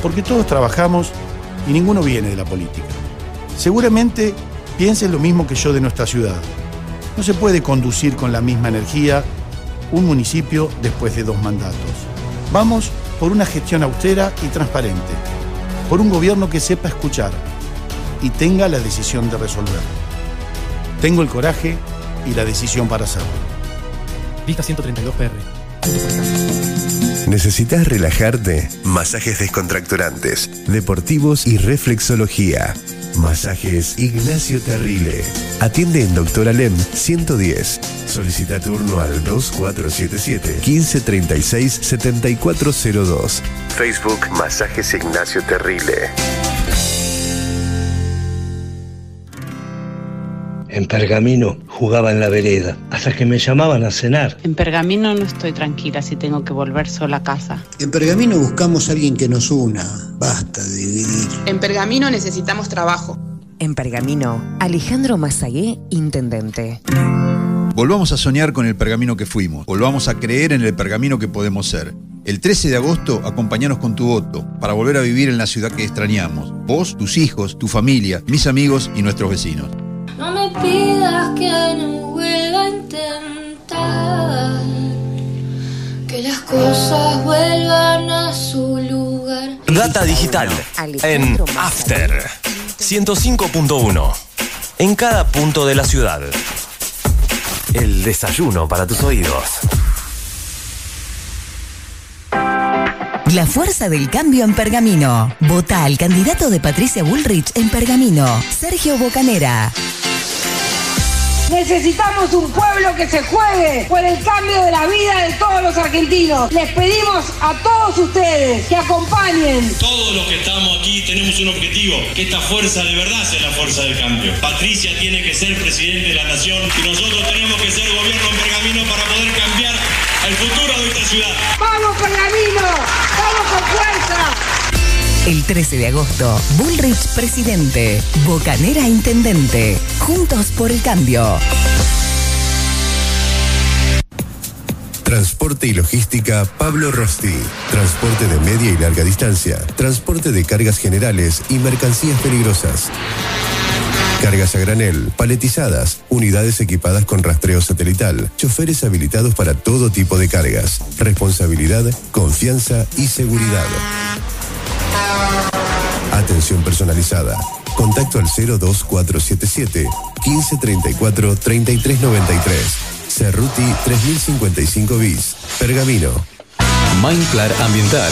porque todos trabajamos y ninguno viene de la política. Seguramente pienses lo mismo que yo de nuestra ciudad. No se puede conducir con la misma energía un municipio después de dos mandatos. Vamos por una gestión austera y transparente, por un gobierno que sepa escuchar y tenga la decisión de resolver. Tengo el coraje y la decisión para hacerlo. Vista 132 PR. ¿Necesitas relajarte? Masajes descontracturantes, deportivos y reflexología. Masajes Ignacio Terrile. Atiende en Doctor Alem 110. Solicita turno al 2477 1536 7402. Facebook Masajes Ignacio Terrile. En Pergamino jugaba en la vereda, hasta que me llamaban a cenar. En Pergamino no estoy tranquila si tengo que volver sola a casa. En Pergamino buscamos a alguien que nos una. Basta de dividir. En Pergamino necesitamos trabajo. En Pergamino, Alejandro Mazagué, intendente. Volvamos a soñar con el pergamino que fuimos. Volvamos a creer en el pergamino que podemos ser. El 13 de agosto, acompañanos con tu voto para volver a vivir en la ciudad que extrañamos. Vos, tus hijos, tu familia, mis amigos y nuestros vecinos. No me pidas que no vuelva a intentar que las cosas vuelvan a su lugar. Data Digital en After 105.1 en cada punto de la ciudad. El desayuno para tus oídos. La fuerza del cambio en Pergamino. Vota al candidato de Patricia Bullrich en Pergamino, Sergio Bocanera. Necesitamos un pueblo que se juegue por el cambio de la vida de todos los argentinos. Les pedimos a todos ustedes que acompañen. Todos los que estamos aquí tenemos un objetivo, que esta fuerza de verdad sea la fuerza del cambio. Patricia tiene que ser presidente de la nación y nosotros tenemos que ser gobierno en Pergamino para poder cambiar el futuro de esta ciudad. ¡Vamos Pergamino! ¡Vamos con fuerza! El 13 de agosto, Bullrich presidente, Bocanera intendente. Juntos por el cambio. Transporte y logística Pablo Rosti. Transporte de media y larga distancia. Transporte de cargas generales y mercancías peligrosas. Cargas a granel, paletizadas, unidades equipadas con rastreo satelital, choferes habilitados para todo tipo de cargas. Responsabilidad, confianza y seguridad. Atención personalizada. Contacto al 02477 1534 3393. Cerruti 3055 bis. Pergamino. Mindclar Ambiental.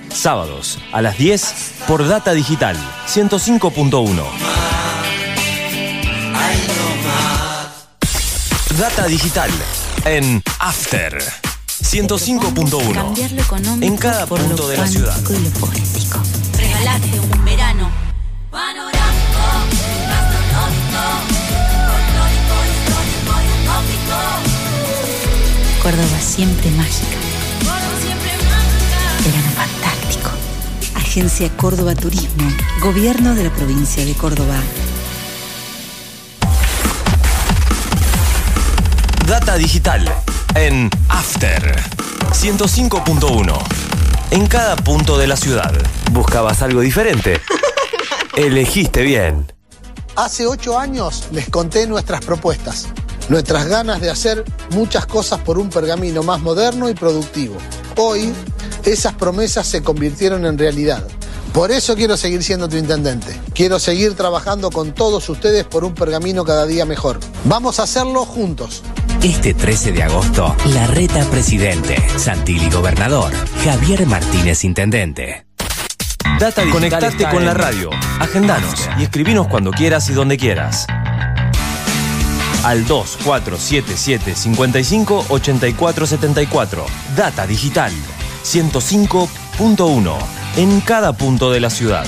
Sábados a las 10 por Data Digital 105.1. Data Digital en After 105.1. En cada punto de la ciudad. Regalate un verano. Córdoba siempre mágica. Agencia Córdoba Turismo. Gobierno de la provincia de Córdoba. Data Digital en After 105.1. En cada punto de la ciudad. ¿Buscabas algo diferente? Elegiste bien. Hace ocho años les conté nuestras propuestas. nuestras ganas de hacer muchas cosas por un pergamino más moderno y productivo. Hoy, esas promesas se convirtieron en realidad. Por eso quiero seguir siendo tu intendente. Quiero seguir trabajando con todos ustedes por un pergamino cada día mejor. Vamos a hacerlo juntos. Este 13 de agosto, La Reta Presidente, Santilli Gobernador, Javier Martínez Intendente. Data Conectate con la radio, agendanos y escribinos cuando quieras y donde quieras. Al 2477 55 84 74. Data Digital 105.1 en cada punto de la ciudad.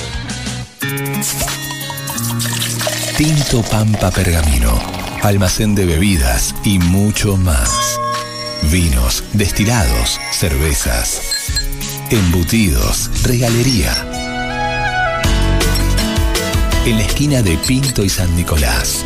Tinto Pampa Pergamino, almacén de bebidas y mucho más. Vinos, destilados, cervezas, embutidos, regalería. En la esquina de Pinto y San Nicolás.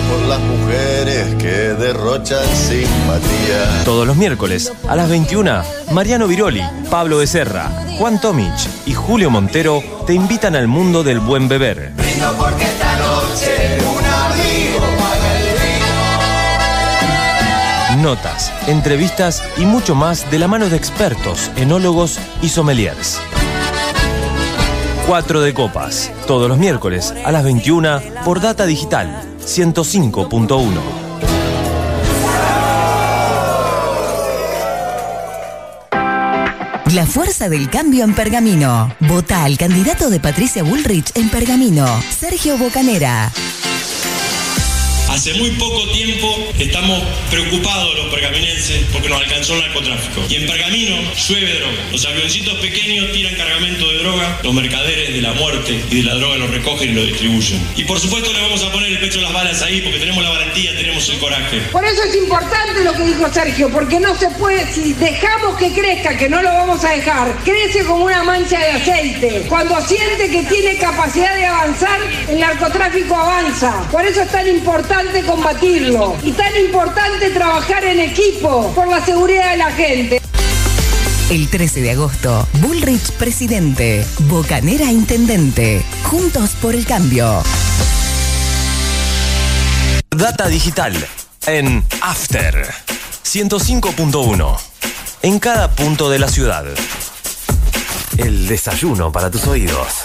por las mujeres que derrochan simpatía. Todos los miércoles a las 21, Mariano Viroli, Pablo Becerra, Juan Tomich y Julio Montero te invitan al mundo del buen beber. Brindo porque esta noche un amigo paga el vino. Notas, entrevistas y mucho más de la mano de expertos, enólogos y sommeliers. 4 de copas, todos los miércoles a las 21 por Data Digital 105.1. La fuerza del cambio en Pergamino. Vota al candidato de Patricia Bullrich en Pergamino, Sergio Bocanera. Hace muy poco tiempo estamos preocupados los pergaminenses porque nos alcanzó el narcotráfico. Y en Pergamino llueve droga. Los avioncitos pequeños tiran cargamento de droga, los mercaderes de la muerte y de la droga lo recogen y lo distribuyen. Y por supuesto le vamos a poner el pecho a las balas ahí porque tenemos la valentía, tenemos el coraje. Por eso es importante lo que dijo Sergio, porque no se puede, si dejamos que crezca, que no lo vamos a dejar, crece como una mancha de aceite. Cuando siente que tiene capacidad de avanzar, el narcotráfico avanza. Por eso es tan importante combatirlo y tan importante trabajar en equipo por la seguridad de la gente. El 13 de agosto, Bullrich presidente, Bocanera intendente, juntos por el cambio. Data Digital en After 105.1 en cada punto de la ciudad. El desayuno para tus oídos.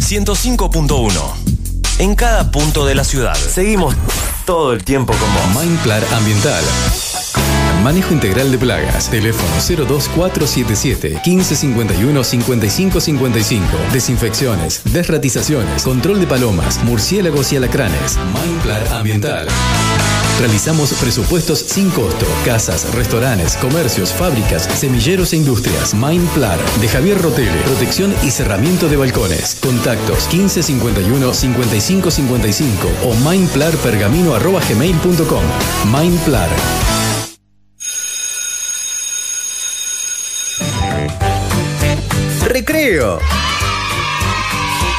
105.1 en cada punto de la ciudad. Seguimos todo el tiempo con vos. Mindclar Ambiental. Manejo integral de plagas. Teléfono 02477 1551 5555. Desinfecciones, desratizaciones, control de palomas, murciélagos y alacranes. Mindclar Ambiental. Realizamos presupuestos sin costo. Casas, restaurantes, comercios, fábricas, semilleros e industrias. Mindplar de Javier Rotele. Protección y cerramiento de balcones. Contactos 1551 5555 o mindplarpergamino.gmail.com. Mindplar. Recreo.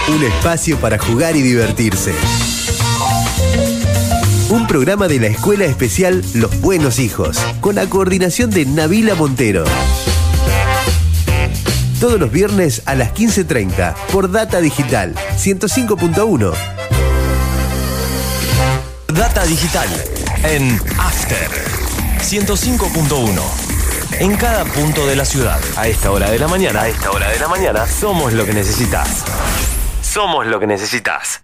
Un espacio para jugar y divertirse. Un programa de la Escuela Especial Los Buenos Hijos, con la coordinación de Navila Montero. Todos los viernes a las 15.30 por Data Digital 105.1. Data Digital en After 105.1. En cada punto de la ciudad, a esta hora de la mañana, a esta hora de la mañana, somos lo que necesitas. Somos lo que necesitas.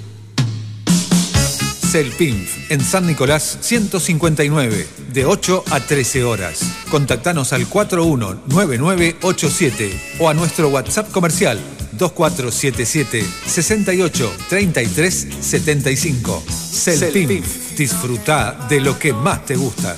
Celpinf, en San Nicolás 159, de 8 a 13 horas. Contactanos al 419987 o a nuestro WhatsApp comercial 2477 68 33 75. Celpinf, disfruta de lo que más te gusta.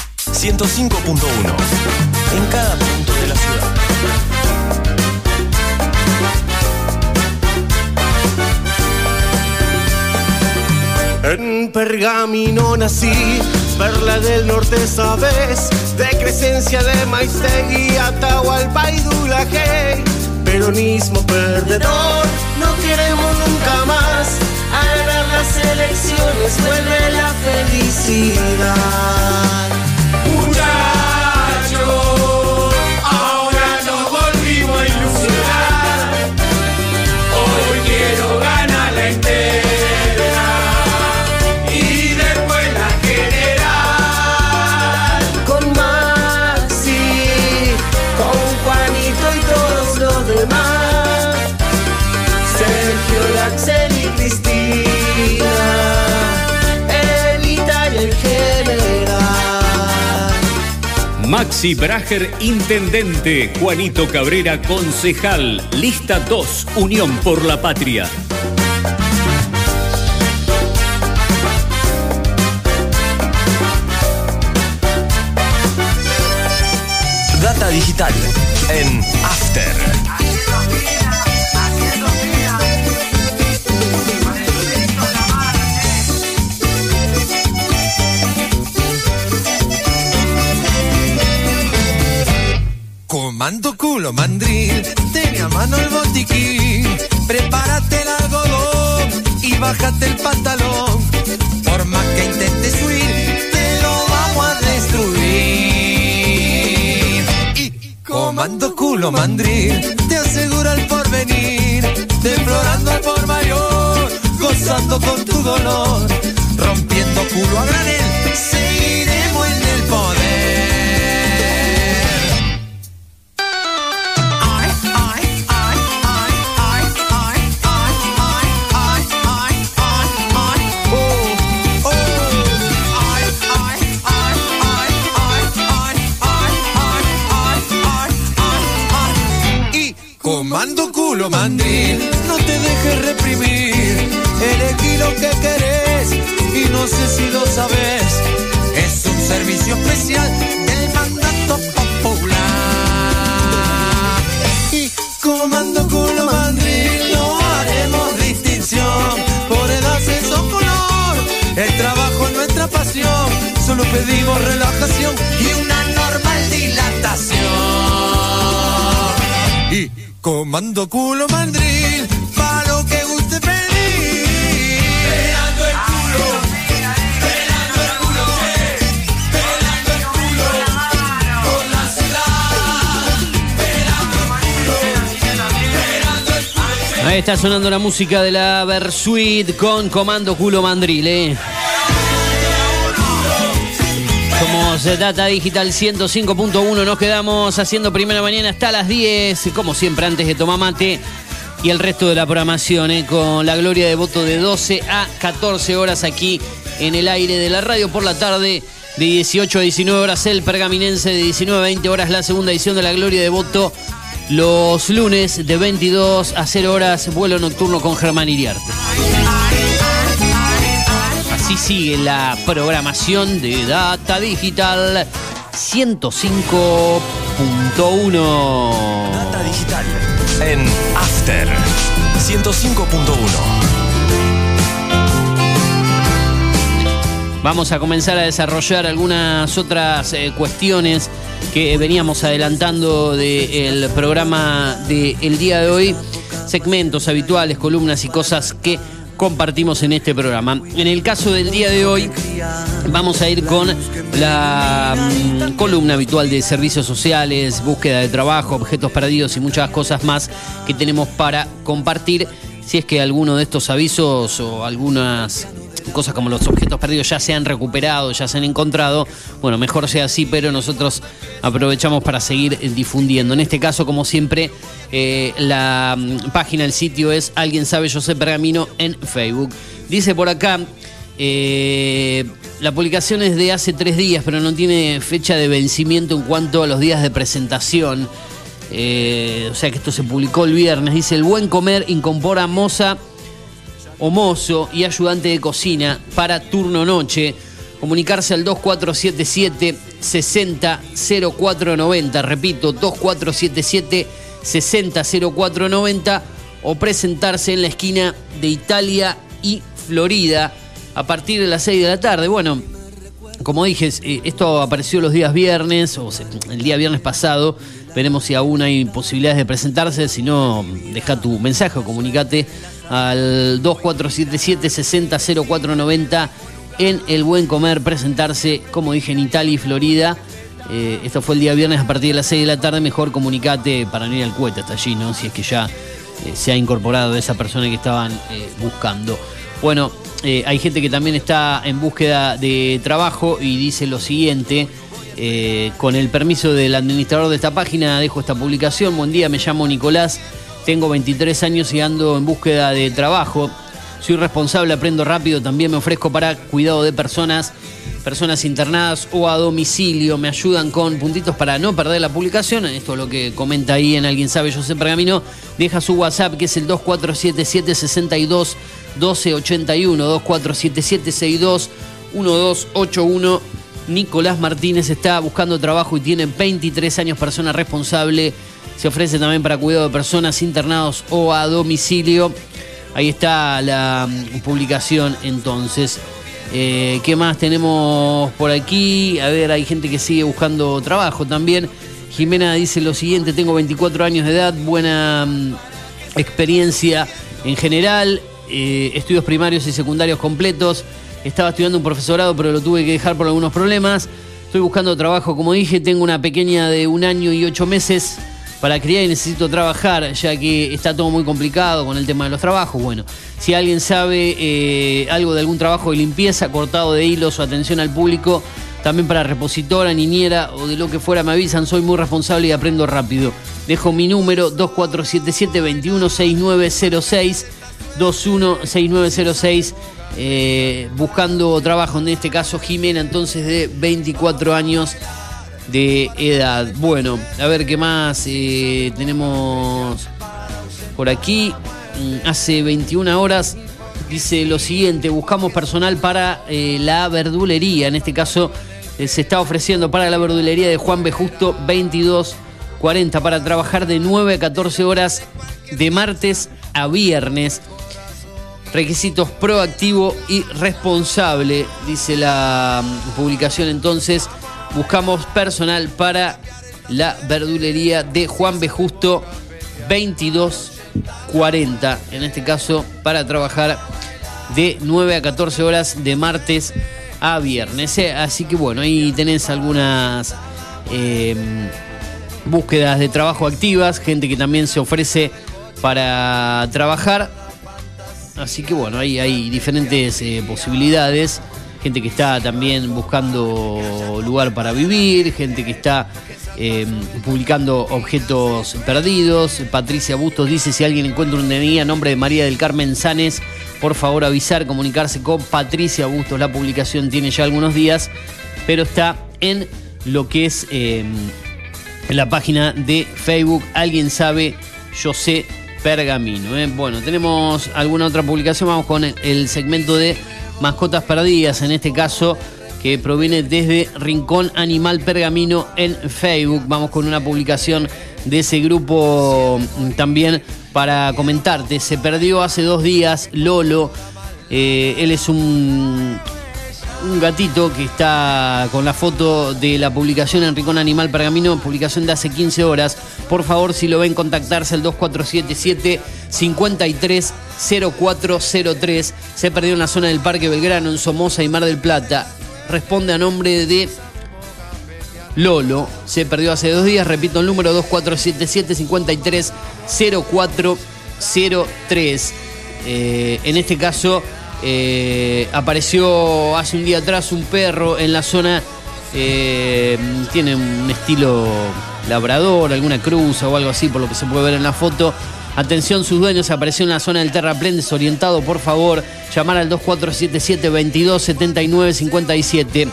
105.1. En cada punto de la ciudad. En Pergamino nací, perla del norte sabes, de Crescencia de Maistegui, Atahualpa y Dulajé. Peronismo perdedor, no queremos nunca más. A ganar las elecciones vuelve la felicidad. Muchachos, Maxi intendente. Juanito Cabrera, concejal. Lista 2, Unión por la Patria. Data Digital en After. Culo mandril, tenía a mano el botiquín. Prepárate el algodón y bájate el pantalón. Por más que intentes huir, te lo vamos a destruir. Y comando culo mandril, te asegura el porvenir. Deflorando al por mayor, gozando con tu dolor. Rompiendo culo a granel, comando culo mandril, no te dejes reprimir. Elegí lo que querés y no sé si lo sabes. Es un servicio especial del mandato popular. Y comando culo mandril, no haremos distinción por edad, sexo, color. El trabajo es nuestra pasión, solo pedimos relajación y una comando culo mandril, pa' lo que guste pedir. Pelando el culo, pelando el culo, pelando el culo, por la ciudad. Ahí está sonando la música de la Versuit con Comando Culo Mandril, ¿eh? Somos Data Digital 105.1. Nos quedamos haciendo primera mañana hasta las 10, como siempre, antes de tomar mate. Y el resto de la programación, eh, con la gloria de voto de 12 a 14 horas aquí en el aire de la radio por la tarde. De 18 a 19 horas el pergaminense, de 19 a 20 horas la segunda edición de la gloria de voto. Los lunes de 22 a 0 horas vuelo nocturno con Germán Iriarte. Así sigue la programación de Data Digital 105.1. Data Digital en After 105.1. Vamos a comenzar a desarrollar algunas otras eh, cuestiones que veníamos adelantando del programa del día de hoy. Segmentos habituales, columnas y cosas que compartimos en este programa. En el caso del día de hoy, vamos a ir con la mm, columna habitual de servicios sociales, búsqueda de trabajo, objetos perdidos y muchas cosas más que tenemos para compartir. Si es que alguno de estos avisos o algunas cosas como los objetos perdidos ya se han recuperado, ya se han encontrado, bueno, mejor sea así, pero nosotros aprovechamos para seguir difundiendo. En este caso, como siempre, eh, la mm, página, el sitio es Alguien sabe yo sé Pergamino en Facebook. Dice por acá, eh, la publicación es de hace tres días, pero no tiene fecha de vencimiento en cuanto a los días de presentación. Eh, o sea que esto se publicó el viernes. Dice, el buen comer incorpora moza o y ayudante de cocina para turno noche. Comunicarse al 2477 600490. Repito, 2477 600490 o presentarse en la esquina de Italia y Florida a partir de las 6 de la tarde. Bueno, como dije, eh, esto apareció los días viernes, o el día viernes pasado. Veremos si aún hay posibilidades de presentarse. Si no, deja tu mensaje o comunicate al 2477-600490 en El Buen Comer. Presentarse, como dije, en Italia y Florida. Eh, esto fue el día viernes a partir de las 6 de la tarde. Mejor comunicate para no ir al cohete hasta allí, ¿no? Si es que ya eh, se ha incorporado esa persona que estaban eh, buscando. Bueno, hay gente que también está en búsqueda de trabajo y dice lo siguiente. con el permiso del administrador de esta página, dejo esta publicación. Buen día, me llamo Nicolás, tengo 23 años y ando en búsqueda de trabajo. Soy responsable, aprendo rápido, también me ofrezco para cuidado de personas, personas internadas o a domicilio. Me ayudan con puntitos para no perder la publicación. Esto es lo que comenta ahí en Alguien Sabe, Yo sé Pergamino. Deja su WhatsApp que es el 2477 62 1281 2477 62 1281 Nicolás Martínez está buscando trabajo y tiene 23 años, persona responsable. Se ofrece también para cuidado de personas internados o a domicilio. Ahí está la mm, publicación entonces. Eh, ¿Qué más tenemos por aquí? A ver, hay gente que sigue buscando trabajo también. Jimena dice lo siguiente, tengo 24 años de edad, buena mm, experiencia en general, eh, estudios primarios y secundarios completos. Estaba estudiando un profesorado, pero lo tuve que dejar por algunos problemas. Estoy buscando trabajo, como dije, tengo una pequeña de un año y ocho meses para criar y necesito trabajar, ya que está todo muy complicado con el tema de los trabajos. Bueno, si alguien sabe eh, algo de algún trabajo de limpieza, cortado de hilos o atención al público, también para repositora, niñera o de lo que fuera, me avisan, soy muy responsable y aprendo rápido. Dejo mi número 2477-216906, 216906, eh, buscando trabajo, en este caso Jimena, entonces de 24 años de edad. Bueno, a ver qué más eh, tenemos por aquí. Mm, hace 21 horas dice lo siguiente, buscamos personal para eh, la verdulería, en este caso eh, se está ofreciendo para la verdulería de Juan B. Justo 22.40 para trabajar de 9 a 14 horas de martes a viernes. Requisitos proactivo y responsable, dice la mm, publicación entonces buscamos personal para la verdulería de Juan B. Justo 2240. En este caso, para trabajar de 9 a 14 horas de martes a viernes. Eh, así que bueno, ahí tenés algunas em, búsquedas de trabajo activas, gente que también se ofrece para trabajar. Así que bueno, ahí hay diferentes eh, posibilidades gente que está también buscando lugar para vivir, gente que está eh, publicando objetos perdidos. Patricia Bustos dice, si alguien encuentra un DNI a nombre de María del Carmen Sanes, por favor avisar, comunicarse con Patricia Bustos. La publicación tiene ya algunos días, pero está en lo que es eh, la página de Facebook. Alguien sabe, yo sé Pergamino. ¿eh? Bueno, tenemos alguna otra publicación. Vamos con el segmento de mascotas perdidas, en este caso que proviene desde Rincón Animal Pergamino en Facebook. Vamos con una publicación de ese grupo mm, también para comentarte. Se perdió hace dos días Lolo. Eh, él es un, un gatito que está con la foto de la publicación en Rincón Animal Pergamino, publicación de hace 15 horas. Por favor, si lo ven, contactarse al 2477 530403. Se perdió en la zona del Parque Belgrano, en Somoza y Mar del Plata. Responde a nombre de Lolo. Se perdió hace dos días. Repito el número 2477 530403. Eh, en este caso eh, apareció hace un día atrás un perro en la zona. eh, tiene un estilo labrador, alguna cruz o algo así, por lo que se puede ver en la foto. Atención, sus dueños apareció en la zona del terraplén desorientado. Por favor, llamar al 2477 2279 57.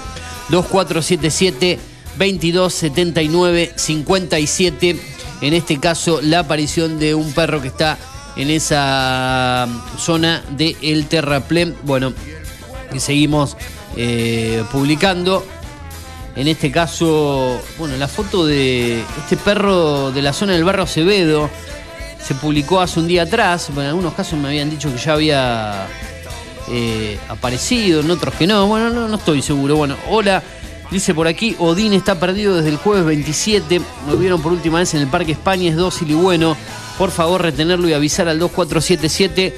2477 2279 57. En este caso, la aparición de un perro que está en esa zona del terraplén. Bueno, y seguimos eh, publicando. En este caso, bueno, la foto de este perro de la zona del barrio Acevedo se publicó hace un día atrás. Bueno, en algunos casos me habían dicho que ya había eh, aparecido, en otros que no. Bueno, no, no estoy seguro. Bueno, hola. Dice por aquí, Odín está perdido desde el jueves 27. Lo vieron por última vez en el Parque España, es dócil y bueno. Por favor, retenerlo y avisar al 2477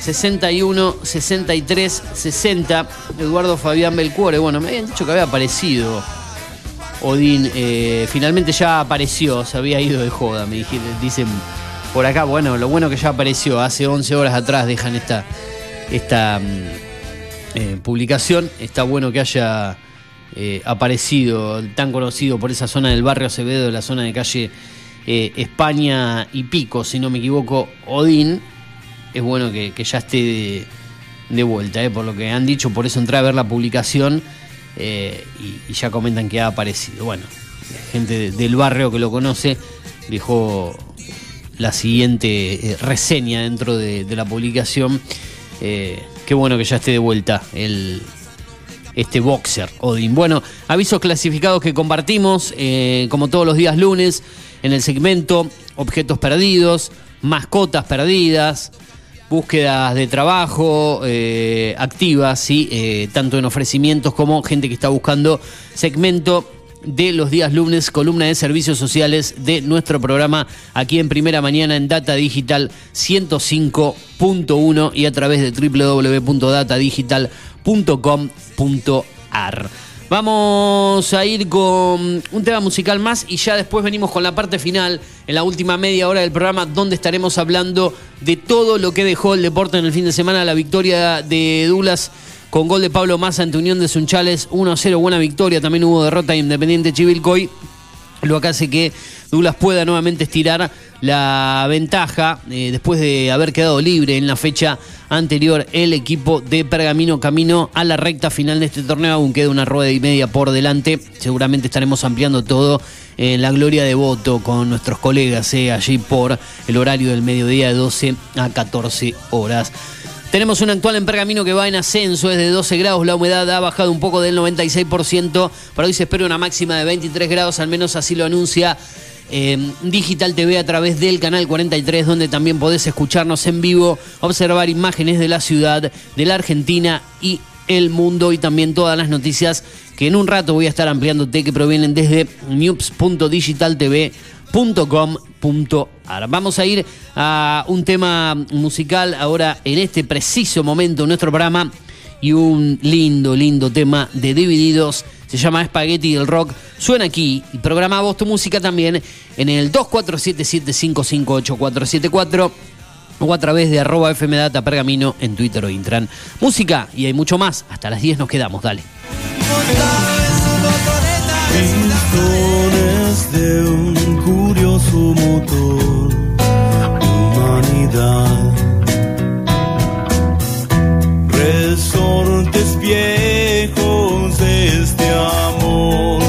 61 63 60. Eduardo Fabián Belcuore. Bueno, me habían dicho que había aparecido Odín. eh, finalmente ya apareció, se había ido de joda, me dicen por acá. Bueno, lo bueno que ya apareció. Hace 11 horas atrás dejan esta, esta mm, eh, publicación. Está bueno que haya eh, aparecido, tan conocido por esa zona del barrio Acevedo, la zona de calle eh, España y Pico, si no me equivoco, Odín. Es bueno que, ya esté de, vuelta, eh, por lo que han dicho, por eso entré a ver la publicación y, ya comentan que ha aparecido. Bueno, gente de- del barrio que lo conoce dejó la siguiente reseña dentro de, de la publicación. Qué bueno que ya esté de vuelta el, este boxer, Odin. Bueno, avisos clasificados que compartimos, eh, como todos los días lunes, en el segmento Objetos Perdidos, Mascotas Perdidas, búsquedas de trabajo eh, activas. Eh, tanto en ofrecimientos como gente que está buscando segmento de los días lunes, columna de servicios sociales de nuestro programa aquí en Primera Mañana en Data Digital 105.1 y a través de Vamos a ir con un tema musical más y ya después venimos con la parte final, en la última media hora del programa, donde estaremos hablando de todo lo que dejó el deporte en el fin de semana, la victoria de Douglas con gol de Pablo Massa ante Unión de Sunchales, 1-0, buena victoria, también hubo derrota de Independiente Chivilcoy, lo que hace que Douglas pueda nuevamente estirar la ventaja eh, después de haber quedado libre en la fecha anterior el equipo de Pergamino camino a la recta final de este torneo. Aún queda una rueda y media por delante. Seguramente estaremos ampliando todo en la gloria de voto con nuestros colegas eh, allí por el horario del mediodía de 12 a 14 horas tenemos un actual en Pergamino que va en ascenso, es de 12 grados, la humedad ha bajado un poco del 96%, para hoy se espera una máxima de 23 grados, al menos así lo anuncia eh, Digital TV a través del canal 43, donde también podés escucharnos en vivo, observar imágenes de la ciudad, de la Argentina y el mundo y también todas las noticias que en un rato voy a estar ampliándote que provienen desde news.digitaltv.com.ar. Vamos a ir a un tema musical ahora en este preciso momento en nuestro programa y un lindo, lindo tema de Divididos. Se llama Spaghetti del Rock. Suena aquí y programa vos tu música también en el 2477558474 o a través de arroba fmdata pergamino en Twitter o Intran. Música y hay mucho más. Hasta las 10 nos quedamos, dale. Motor humanidad. Resortes viejos de este amor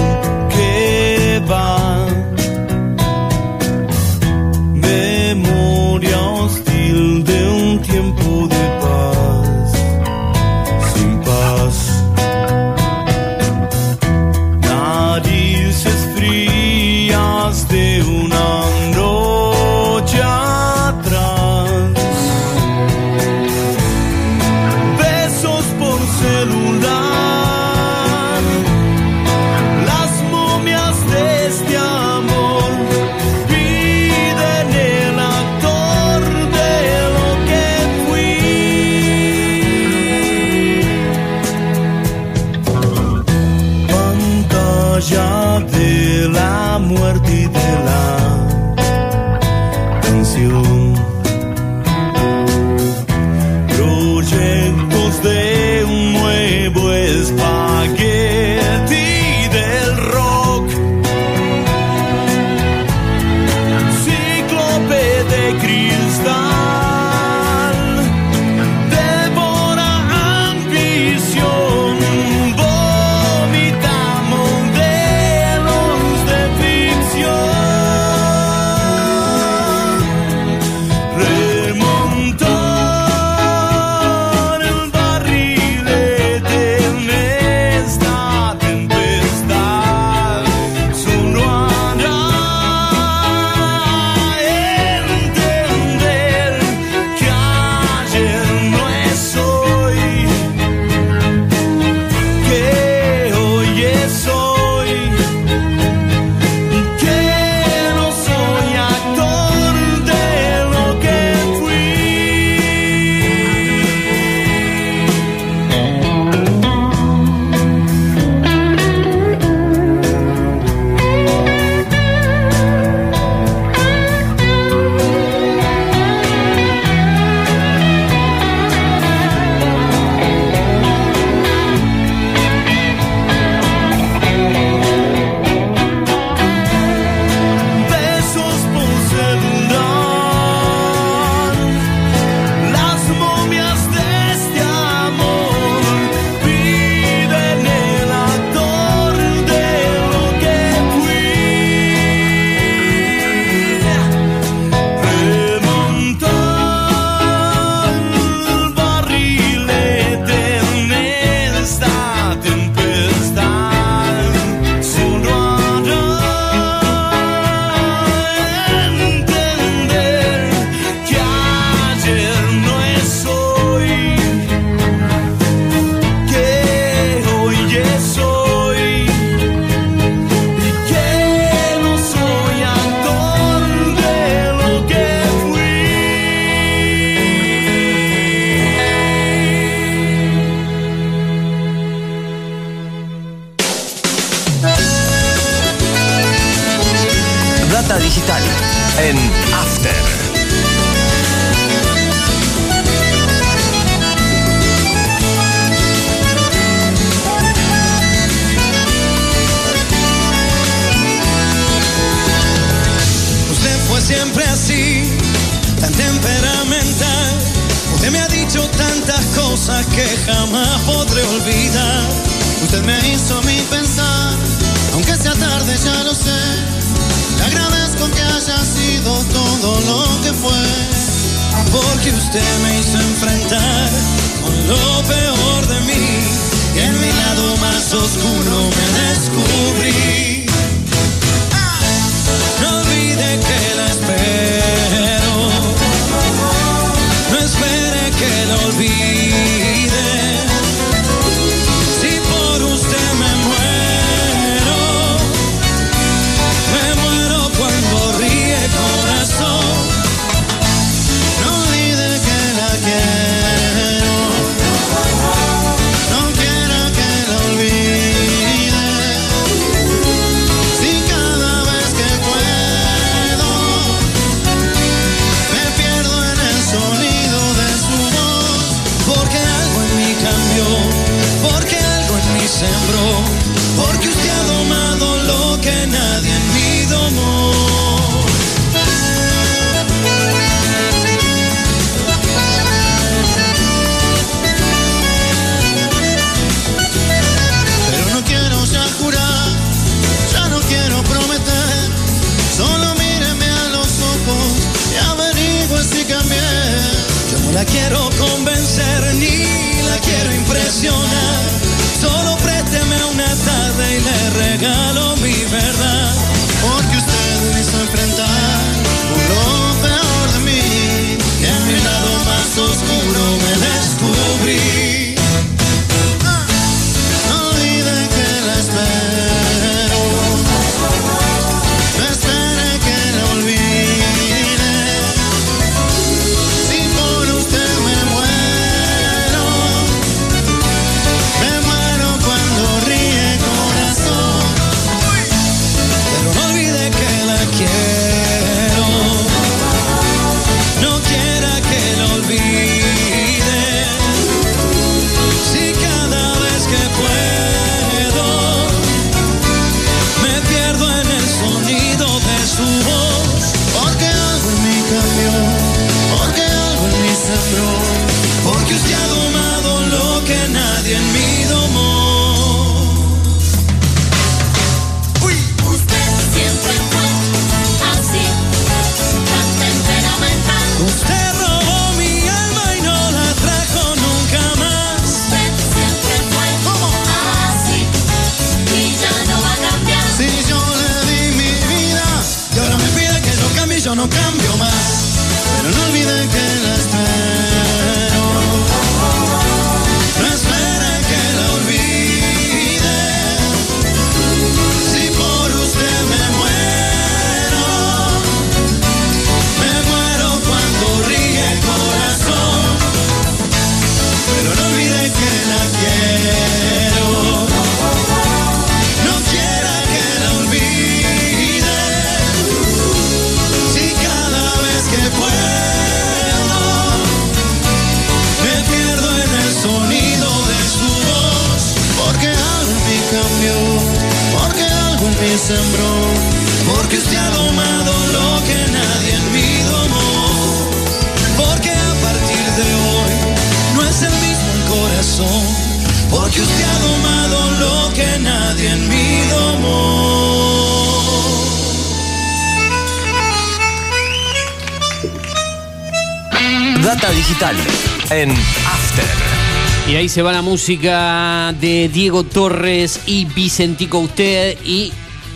se va la música de Diego Torres y Vicentico Usted y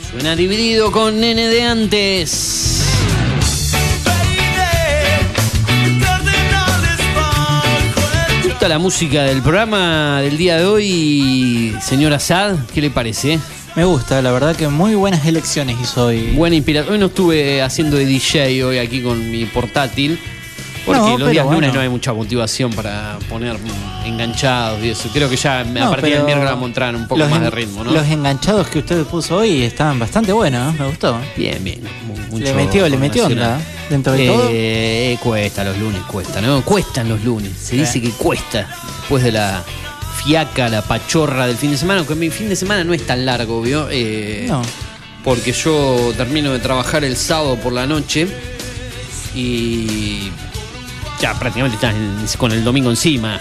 suena dividido con Nene de antes. ¿Te gusta la música del programa del día de hoy, señor Asad? ¿Qué le parece? Me gusta, la verdad que muy buenas elecciones hizo hoy. Buena inspiración. Hoy no estuve haciendo de DJ hoy aquí con mi portátil. Porque No, los días lunes bueno. no hay mucha motivación para poner enganchados y eso. Creo que ya a No, partir del miércoles vamos a entrar un poco más de ritmo, ¿no? Los enganchados que usted puso hoy estaban bastante buenos, me gustó. Bien, bien. Mucho le metió, le metió onda. Dentro de Eh, todo. cuesta los lunes, cuesta, ¿no? Cuestan los lunes. Se dice que cuesta. Después de la fiaca, la pachorra del fin de semana, aunque mi fin de semana no es tan largo, ¿vio? Eh, No. Porque yo termino de trabajar el sábado por la noche y ya prácticamente estás en- con el domingo encima.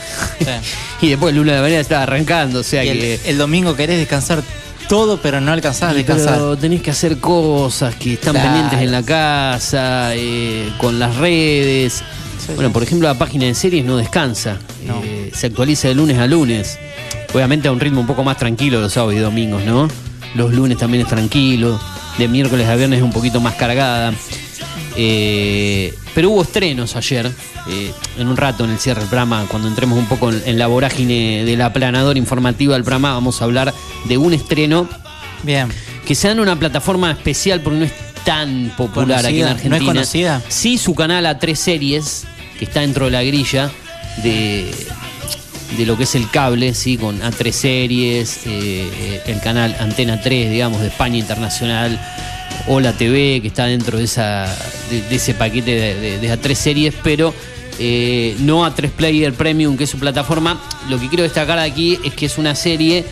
y después el lunes de la mañana está arrancando, o sea Y el, que. el domingo querés descansar todo, pero no alcanzás a Y descansar. Pero tenés que hacer cosas que están Claro. pendientes en la casa, eh, con las redes. bueno, por ejemplo, la página de series no descansa. Eh, se actualiza de lunes a lunes. Obviamente a un ritmo un poco más tranquilo los sábados y domingos, ¿no? Los lunes también es tranquilo. De miércoles a viernes es un poquito más cargada. Eh, pero hubo estrenos ayer. eh, en un rato, en el cierre del programa, cuando entremos un poco en, en la vorágine del aplanador informativo del programa, vamos a hablar de un estreno Bien. que se da en una plataforma especial porque no es tan popular aquí en Argentina. ¿no es conocida? Sí, su canal a tres series, que está dentro de la grilla de, de lo que es el cable, sí, con A3 series, eh, el canal Antena 3, digamos, de España Internacional, o la TV, que está dentro de, esa, de, ese paquete de, de- A3 series, pero eh, no A3 Player Premium, que es su plataforma. Lo que quiero destacar aquí es que es una serie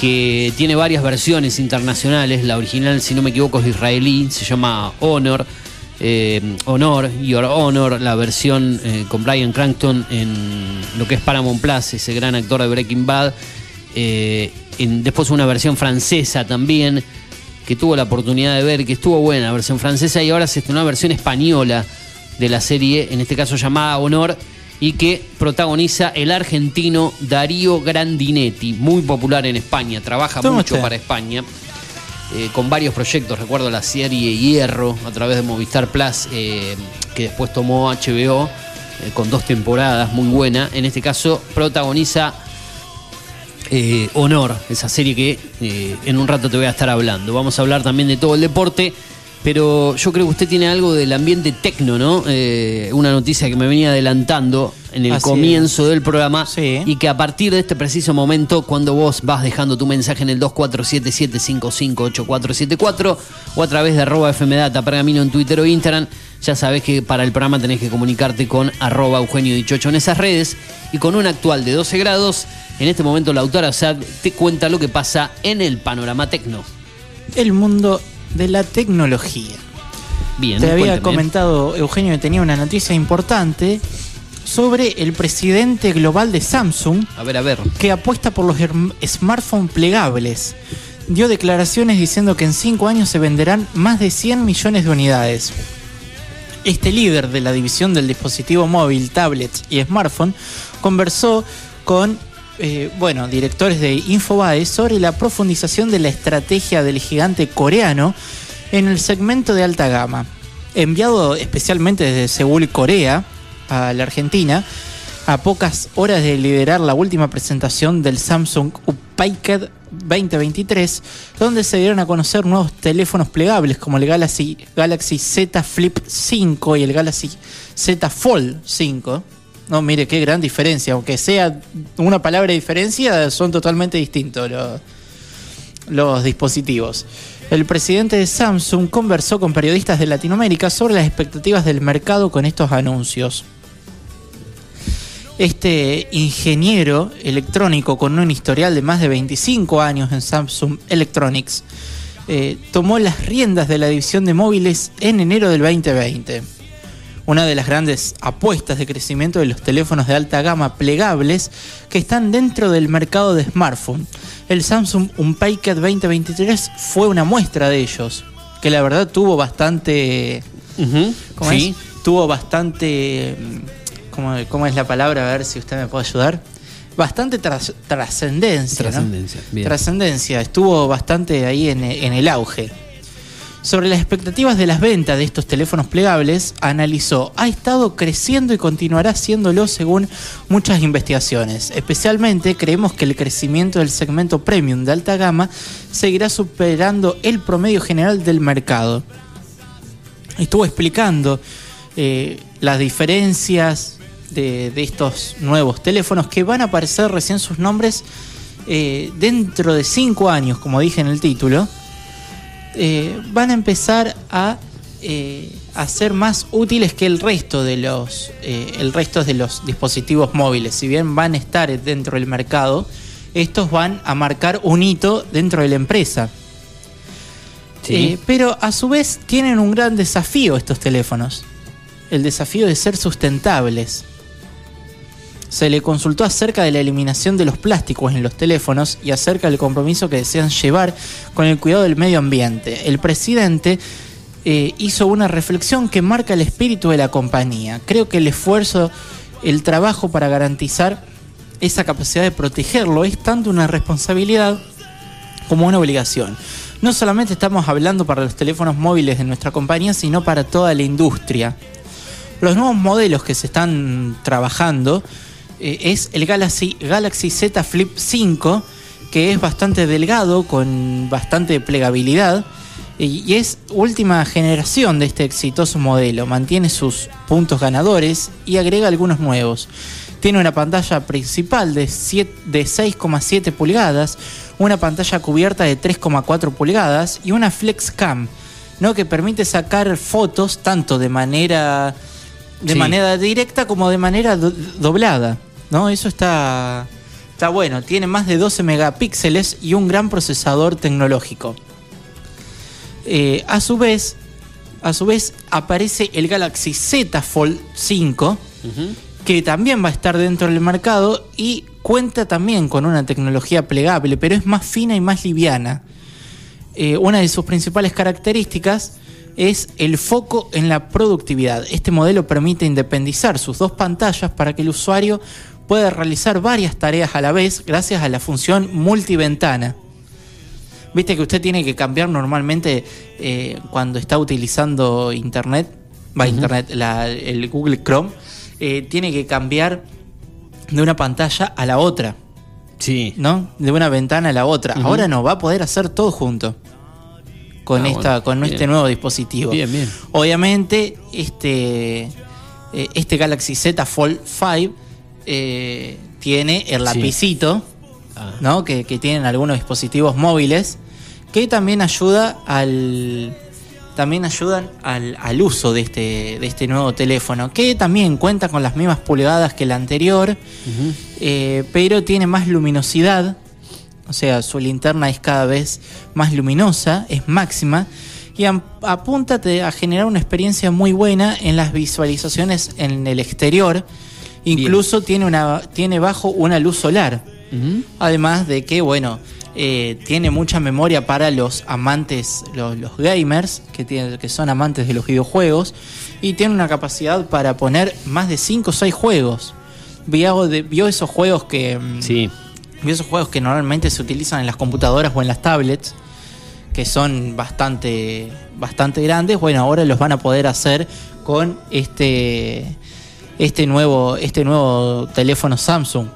que tiene varias versiones internacionales. La original, si no me equivoco, es israelí, se llama Honor. eh, Honor, Your Honor, la versión eh, con Brian Cranston en lo que es Paramount Plus, ese gran actor de Breaking Bad. En- después una versión francesa también, que tuvo la oportunidad de ver, que estuvo buena la versión francesa, y ahora se estrenó una versión española de la serie, en este caso llamada Honor, y que protagoniza el argentino Darío Grandinetti, muy popular en España, trabaja ¿Cómo mucho para España, eh, con varios proyectos, recuerdo la serie Hierro a través de Movistar Plus, eh, que después tomó HBO, eh, con dos temporadas, muy buena, en este caso protagoniza eh, Honor, esa serie que eh, en un rato te voy a estar hablando. Vamos a hablar también de todo el deporte, pero yo creo que usted tiene algo del ambiente tecno, ¿no? Eh, una noticia que me venía adelantando en el Así comienzo del programa y que a partir de este preciso momento, cuando vos vas dejando tu mensaje en el 2477558474 o a través de arroba fmdata pergamino en Twitter o Instagram, ya sabés que para el programa tenés que comunicarte con arroba Eugenio Dichocho en esas redes y con un actual de 12 grados. En este momento la autora Sad te cuenta lo que pasa en el panorama tecno. El mundo de la tecnología. Bien, Te había comentado, Eugenio, que tenía una noticia importante sobre el presidente global de Samsung, A ver, a ver. que apuesta por los smartphones plegables. Dio declaraciones diciendo que en 5 años se venderán más de 100 millones de unidades. Este líder de la división del dispositivo móvil, tablets y smartphone conversó con eh, bueno, directores de Infobae sobre la profundización de la estrategia del gigante coreano en el segmento de alta gama. Enviado especialmente desde Seúl, Corea, a la Argentina, a pocas horas de liderar la última presentación del Samsung UPIKED 2023, donde se dieron a conocer nuevos teléfonos plegables como el Galaxy, Galaxy Z Flip 5 y el Galaxy Z Fold 5. No, mire, qué gran diferencia. Aunque sea una palabra de diferencia, son totalmente distintos los, dispositivos. El presidente de Samsung conversó con periodistas de Latinoamérica sobre las expectativas del mercado con estos anuncios. Este ingeniero electrónico con un historial de más de 25 años en Samsung Electronics eh, tomó las riendas de la división de móviles en enero del 2020. Una de las grandes apuestas de crecimiento de los teléfonos de alta gama plegables que están dentro del mercado de smartphone. El Samsung Unpacked 2023 fue una muestra de ellos, que la verdad tuvo bastante... ¿Cómo sí. es? Tuvo bastante... mm, ¿cómo, cómo es la palabra? A ver si usted me puede ayudar. Bastante tras- trascendencia. ¿no? Trascendencia. Trascendencia. Estuvo bastante ahí en, en el auge. Sobre las expectativas de las ventas de estos teléfonos plegables, analizó, ha estado creciendo y continuará haciéndolo según muchas investigaciones. Especialmente creemos que el crecimiento del segmento premium de alta gama seguirá superando el promedio general del mercado. Estuvo explicando eh, las diferencias de, estos nuevos teléfonos que van a aparecer recién sus nombres eh, dentro de 5 años, como dije en el título eh, van a empezar a, eh, a ser más útiles que el resto de los eh, el resto de los dispositivos móviles. Si bien van a estar dentro del mercado, estos van a marcar un hito dentro de la empresa. Eh, pero a su vez tienen un gran desafío estos teléfonos. El desafío de ser sustentables. Se le consultó acerca de la eliminación de los plásticos en los teléfonos y acerca del compromiso que desean llevar con el cuidado del medio ambiente. El presidente eh, hizo una reflexión que marca el espíritu de la compañía. Creo que el esfuerzo, el trabajo para garantizar esa capacidad de protegerlo es tanto una responsabilidad como una obligación. No solamente estamos hablando para los teléfonos móviles de nuestra compañía, sino para toda la industria. Los nuevos modelos que se están trabajando eh, es el Galaxy, Galaxy Z Flip 5, que es bastante delgado, con bastante plegabilidad, y, y es última generación de este exitoso modelo. Mantiene sus puntos ganadores y agrega algunos nuevos. Tiene una pantalla principal de, siete- de 6,7 pulgadas, una pantalla cubierta de 3,4 pulgadas y una flex cam, ¿no? que permite sacar fotos tanto de manera de Sí. manera directa como de manera do- doblada, ¿no? Eso está Está bueno, tiene más de 12 megapíxeles y un gran procesador tecnológico. Eh, a su vez, a su vez aparece el Galaxy Z Fold 5, que también va a estar dentro del mercado y cuenta también con una tecnología plegable, pero es más fina y más liviana. Eh, una de sus principales características es el foco en la productividad. Este modelo permite independizar sus dos pantallas para que el usuario pueda realizar varias tareas a la vez gracias a la función multiventana. Viste que usted tiene que cambiar normalmente eh, cuando está utilizando internet, va internet, la- el Google Chrome, eh, tiene que cambiar de una pantalla a la otra. Sí. ¿No? De una ventana a la otra. Ahora no, va a poder hacer todo junto. Con, Ah, esta, bueno, con bien. este nuevo dispositivo. Bien, bien. Obviamente, este, eh, este Galaxy Z Fold 5 eh, tiene el Sí. lapicito, Ah. ¿no? Que, que tienen algunos dispositivos móviles, que también ayuda al. También ayudan al, al uso de este, de este nuevo teléfono, que también cuenta con las mismas pulgadas que el anterior, eh, pero tiene más luminosidad, o sea, su linterna es cada vez más luminosa, es máxima, y am- apunta te- a generar una experiencia muy buena en las visualizaciones en el exterior. Incluso tiene, una, tiene bajo una luz solar. Además de que, bueno, eh, tiene mucha memoria para los amantes, los, los gamers, que, tienen, que son amantes de los videojuegos, y tiene una capacidad para poner más de 5 o 6 juegos. Vio, de- vio esos juegos que... mm, Sí. Vio esos juegos que normalmente se utilizan en las computadoras o en las tablets, que son bastante, bastante grandes. Bueno, ahora los van a poder hacer con este, este, nuevo, este nuevo teléfono Samsung.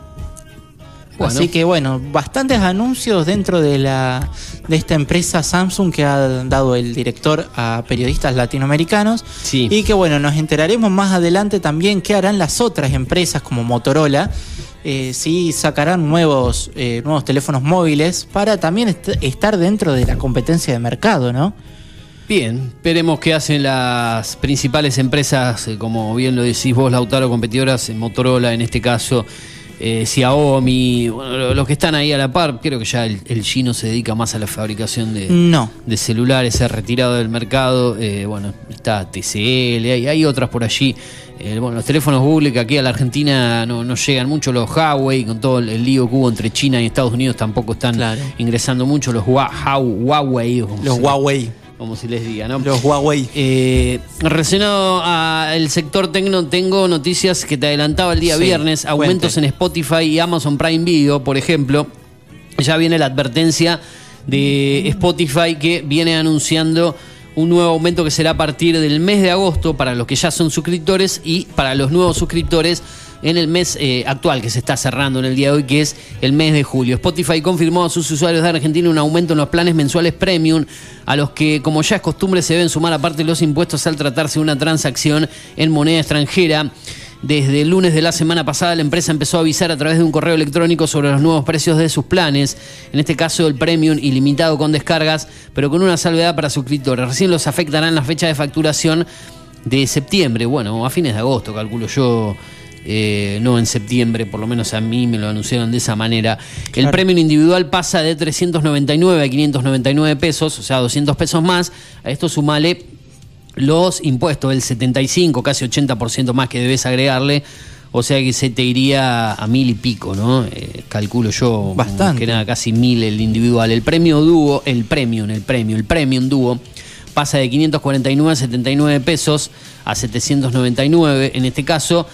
Bueno. Así que bueno, bastantes anuncios dentro de la de esta empresa Samsung que ha dado el director a periodistas latinoamericanos y que bueno, nos enteraremos más adelante también qué harán las otras empresas como Motorola, eh, si sacarán nuevos eh, nuevos teléfonos móviles para también est- estar dentro de la competencia de mercado, ¿no? Bien, veremos qué hacen las principales empresas, eh, como bien lo decís vos, Lautaro, competidoras, eh, Motorola en este caso, eh, Xiaomi, bueno, lo- los que están ahí a la par, creo que ya el, el chino se dedica más a la fabricación de, No. de celulares, se ha retirado del mercado, eh, bueno, está TCL, hay, hay otras por allí. Eh, bueno, los teléfonos Google que aquí a la Argentina no, no llegan mucho, los Huawei, con todo el, el lío que hubo entre China y Estados Unidos tampoco están ingresando mucho, los Huawei. Los Huawei. Como se les diga, ¿no? Los Huawei. Eh, relacionado al sector tecno, tengo noticias que te adelantaba el día Sí, viernes. Aumentos cuente. en Spotify y Amazon Prime Video, por ejemplo. Ya viene la advertencia de Spotify que viene anunciando un nuevo aumento que será a partir del mes de agosto para los que ya son suscriptores y para los nuevos suscriptores en el mes eh, actual que se está cerrando en el día de hoy, que es el mes de julio. Spotify confirmó a sus usuarios de Argentina un aumento en los planes mensuales premium, a los que, como ya es costumbre, se deben sumar aparte los impuestos al tratarse de una transacción en moneda extranjera. Desde el lunes de la semana pasada, la empresa empezó a avisar a través de un correo electrónico sobre los nuevos precios de sus planes. En este caso, el premium ilimitado con descargas, pero con una salvedad para suscriptores. Recién los afectarán las fechas de facturación de septiembre, bueno, a fines de agosto, calculo yo. Eh, no en septiembre, por lo menos a mí me lo anunciaron de esa manera. El premium individual pasa de 399 a 599 pesos, o sea, 200 pesos más. A esto sumale los impuestos, el 75, casi 80% más que debes agregarle. O sea que se te iría a mil y pico, ¿no? Eh, calculo yo. Bastante. Que nada, casi mil el individual. El premio dúo, el premium, el premio, el premium dúo pasa de 549 a 79 pesos a 799. En este caso,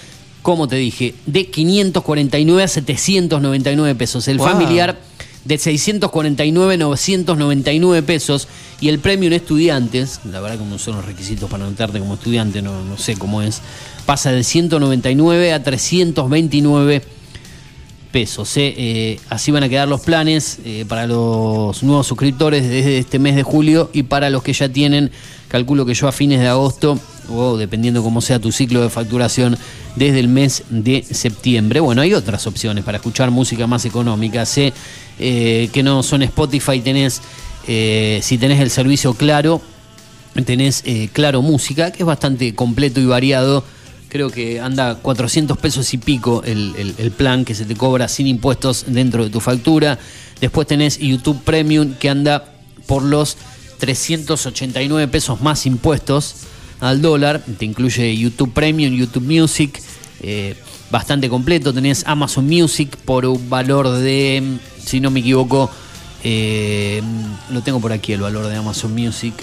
como te dije, de 549 a 799 pesos. El Wow. familiar de 649 a 999 pesos y el premium estudiantes, la verdad como son los requisitos para anotarte como estudiante, no, no sé cómo es, pasa de 199 a 329 pesos. ¿eh? Eh, así van a quedar los planes eh, para los nuevos suscriptores desde este mes de julio y para los que ya tienen, calculo que yo a fines de agosto o dependiendo cómo sea tu ciclo de facturación desde el mes de septiembre. Bueno, hay otras opciones para escuchar música más económica. Sé eh, que no son Spotify, tenés, eh, si tenés el servicio claro, tenés eh, Claro Música, que es bastante completo y variado Creo que anda 400 pesos y pico el, el- el plan que se te cobra sin impuestos dentro de tu factura. Después tenés YouTube Premium que anda por los 389 pesos más impuestos al dólar. Te incluye YouTube Premium, YouTube Music, eh, bastante completo. Tenés Amazon Music por un valor de, si no me equivoco, eh, lo tengo por aquí el valor de Amazon Music,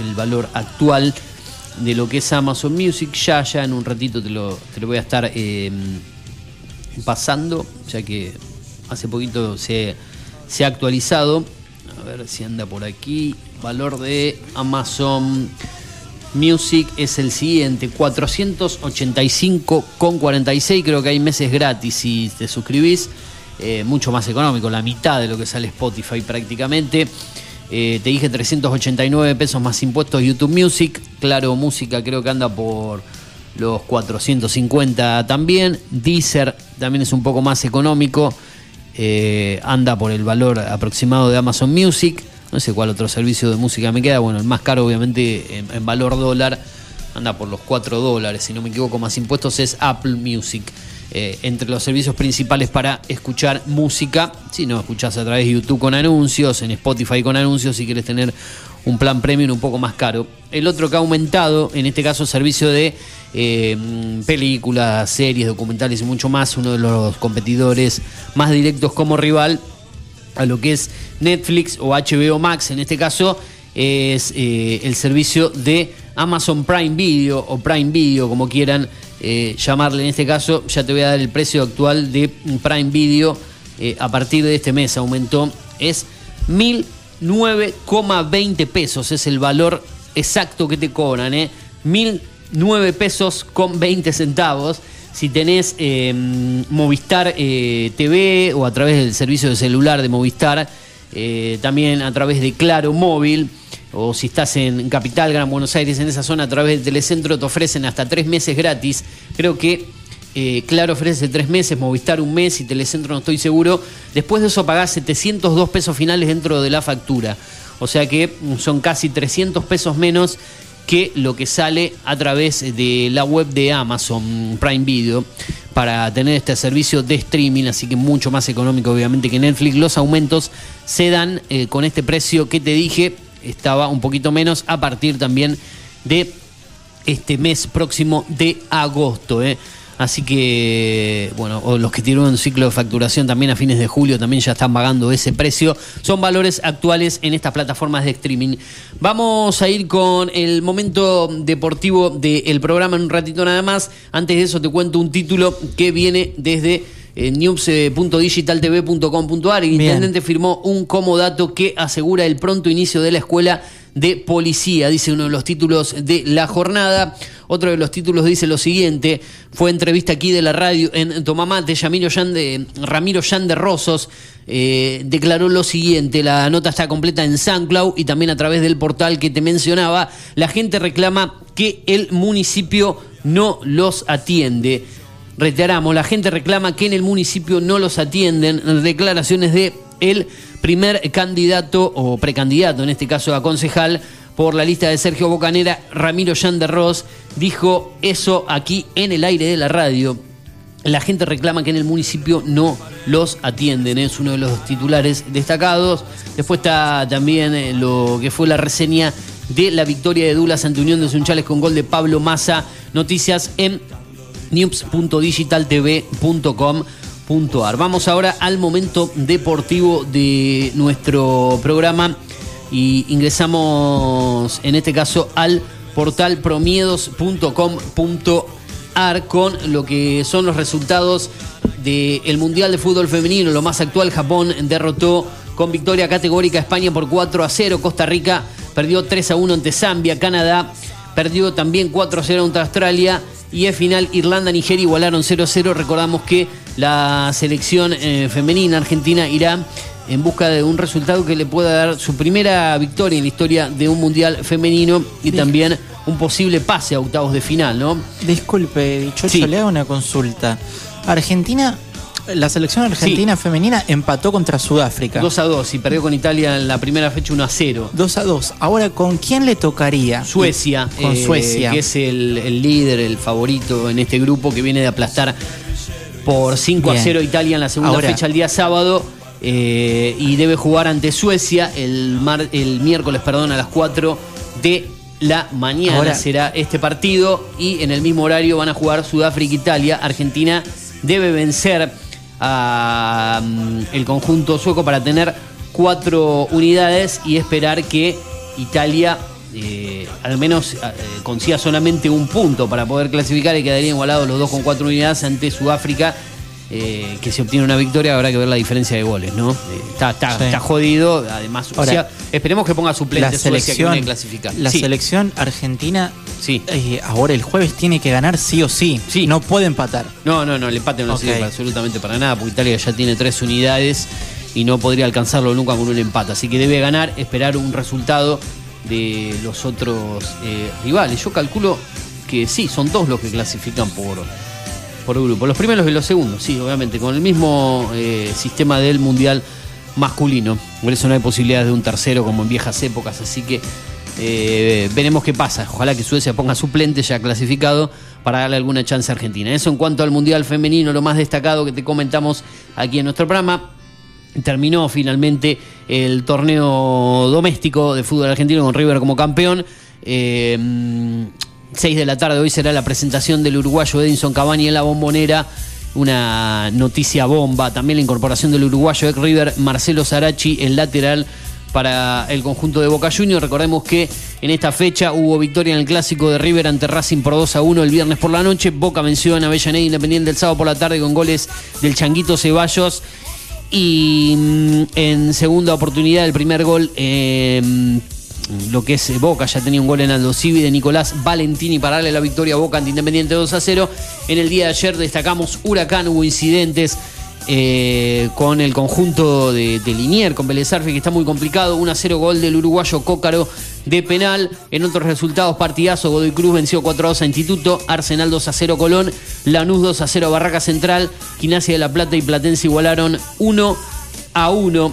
el valor actual de lo que es Amazon Music. Ya, ya en un ratito te lo, te lo voy a estar eh, pasando, ya que hace poquito se, se ha actualizado. A ver si anda por aquí. Valor de Amazon Music es el siguiente, 485,46. Creo que hay meses gratis si te suscribís. Eh, mucho más económico, la mitad de lo que sale Spotify prácticamente. Eh, te dije 389 pesos más impuestos YouTube Music. Claro, música creo que anda por los 450 también. Deezer también es un poco más económico. Eh, anda por el valor aproximado de Amazon Music. No sé cuál otro servicio de música me queda. Bueno, el más caro obviamente en, valor dólar anda por los 4 dólares. Si no me equivoco, más impuestos es Apple Music. Eh, entre los servicios principales para escuchar música. Si no escuchás a través de YouTube con anuncios, en Spotify con anuncios, si quieres tener un plan premium un poco más caro. El otro que ha aumentado, en este caso, servicio de eh, películas, series, documentales y mucho más, uno de los competidores más directos como rival a lo que es Netflix o HBO Max, en este caso es eh, el servicio de Amazon Prime Video o Prime Video, como quieran eh, llamarle en este caso. Ya te voy a dar el precio actual de Prime Video a partir de este mes. Aumentó, es 1.009,20 pesos, es el valor exacto que te cobran, ¿eh? 1.009 pesos con 20 centavos. Si tenés eh, Movistar eh, TV o a través del servicio de celular de Movistar, eh, también a través de Claro Móvil, o si estás en Capital, Gran Buenos Aires, en esa zona, a través del Telecentro te ofrecen hasta tres meses gratis. Creo que eh, Claro ofrece tres meses, Movistar un mes y Telecentro no estoy seguro. Después de eso pagás 702 pesos finales dentro de la factura. O sea que mm, son casi 300 pesos menos que lo que sale a través de la web de Amazon Prime Video para tener este servicio de streaming, así que mucho más económico obviamente que Netflix. Los aumentos se dan eh, con este precio que te dije, estaba un poquito menos a partir también de este mes próximo de agosto. ¿eh? Así que, bueno, o los que tienen un ciclo de facturación también a fines de julio también ya están pagando ese precio. Son valores actuales en estas plataformas de streaming. Vamos a ir con el momento deportivo del programa en un ratito nada más. Antes de eso te cuento un título que viene desde eh, news.digitaltv.com.ar. El intendente firmó un comodato que asegura el pronto inicio de la escuela de policía, dice uno de los títulos de la jornada. Otro de los títulos dice lo siguiente, fue entrevista aquí de la radio en Tomamate, Ramiro Yan de, Rosos eh, declaró lo siguiente, la nota está completa en SoundCloud y también a través del portal que te mencionaba, la gente reclama que el municipio no los atiende. Reiteramos, la gente reclama que en el municipio no los atienden. Declaraciones de el primer candidato o precandidato, en este caso a concejal, por la lista de Sergio Bocanera, Ramiro Yanderros, dijo eso aquí en el aire de la radio. La gente reclama que en el municipio no los atienden, es uno de los titulares destacados. Después está también eh, lo que fue la reseña de la victoria de Dulas ante Unión de Sunchales con gol de Pablo Massa. Noticias en news.digitaltv.com.ar. Vamos ahora al momento deportivo de nuestro programa y ingresamos en este caso al portal promiedos.com.ar con lo que son los resultados del Mundial de Fútbol Femenino, lo más actual, Japón derrotó con victoria categórica España por 4 a 0, Costa Rica perdió 3 a 1 ante Zambia, Canadá perdió también 4 a 0 ante Australia y en final Irlanda-Nigeria igualaron 0 a 0. Recordamos que la selección eh, femenina argentina irá en busca de un resultado que le pueda dar su primera victoria en la historia de un mundial femenino y también un posible pase a octavos de final, ¿no? Disculpe, Dichocho, Sí. le hago una consulta. Argentina La selección argentina femenina empató contra Sudáfrica. 2 a 2 y perdió con Italia en la primera fecha 1 a 0. 2 a 2. Ahora, ¿con quién le tocaría? Suecia, Con eh, Suecia. que es el, el líder, el favorito en este grupo que viene de aplastar por 5 a Bien. 0 Italia en la segunda Ahora- fecha el día sábado eh, y debe jugar ante Suecia el, mar- el miércoles perdón, a las 4 de la mañana Ahora- será este partido y en el mismo horario van a jugar Sudáfrica-Italia. Argentina debe vencer a mm, el conjunto sueco para tener cuatro unidades y esperar que Italia eh, al menos eh, consiga solamente un punto para poder clasificar y quedarían igualados los dos con cuatro unidades ante Sudáfrica. Eh, que se obtiene una victoria, habrá que ver la diferencia de goles, ¿no? Eh, está, está- Sí. está jodido, además, o Ahora, sea, esperemos que ponga La suplente que selección, a clasificar. la Sí. selección argentina Sí. eh, ahora el jueves tiene que ganar sí o sí. Sí. No puede empatar. No, no, no, el empate no Ok. sirve absolutamente para nada, porque Italia ya tiene tres unidades y no podría alcanzarlo nunca con un empate. Así que debe ganar, esperar un resultado de los otros rivales. Yo calculo que sí, son dos los que clasifican por, por grupo. Los primeros y los segundos, sí, obviamente, con el mismo eh, sistema del Mundial masculino. Por eso no hay posibilidades de un tercero como en viejas épocas, así que eh, veremos qué pasa. Ojalá que Suecia ponga suplente ya clasificado para darle alguna chance a Argentina. Eso en cuanto al Mundial femenino, lo más destacado que te comentamos aquí en nuestro programa. Terminó finalmente el torneo doméstico de fútbol argentino con River como campeón. Eh, 6 de la tarde hoy será la presentación del uruguayo Edinson Cavani en la bombonera. Una noticia bomba. También la incorporación del uruguayo ex River Marcelo Sarachi, el lateral para el conjunto de Boca Juniors. Recordemos que en esta fecha hubo victoria en el clásico de River ante Racing por 2 a 1 el viernes por la noche. Boca venció en Avellaneda Independiente el sábado por la tarde con goles del Changuito Ceballos. Y mm, en segunda oportunidad, el primer gol, eh, lo que es eh, Boca, ya tenía un gol en Aldo Civi de Nicolás Valentini para darle la victoria a Boca ante Independiente 2 a 0. En el día de ayer destacamos Huracán, hubo incidentes eh, con el conjunto de, de Linier, con Vélez Arfiel, que está muy complicado. 1 a 0 gol del uruguayo Cócaro de penal. En otros resultados, partidazo, Godoy Cruz venció 4 a 2 a Instituto, Arsenal 2 a 0 Colón, Lanús 2 a 0 Barraca Central, Gimnasia de la Plata y Platense igualaron 1 a 1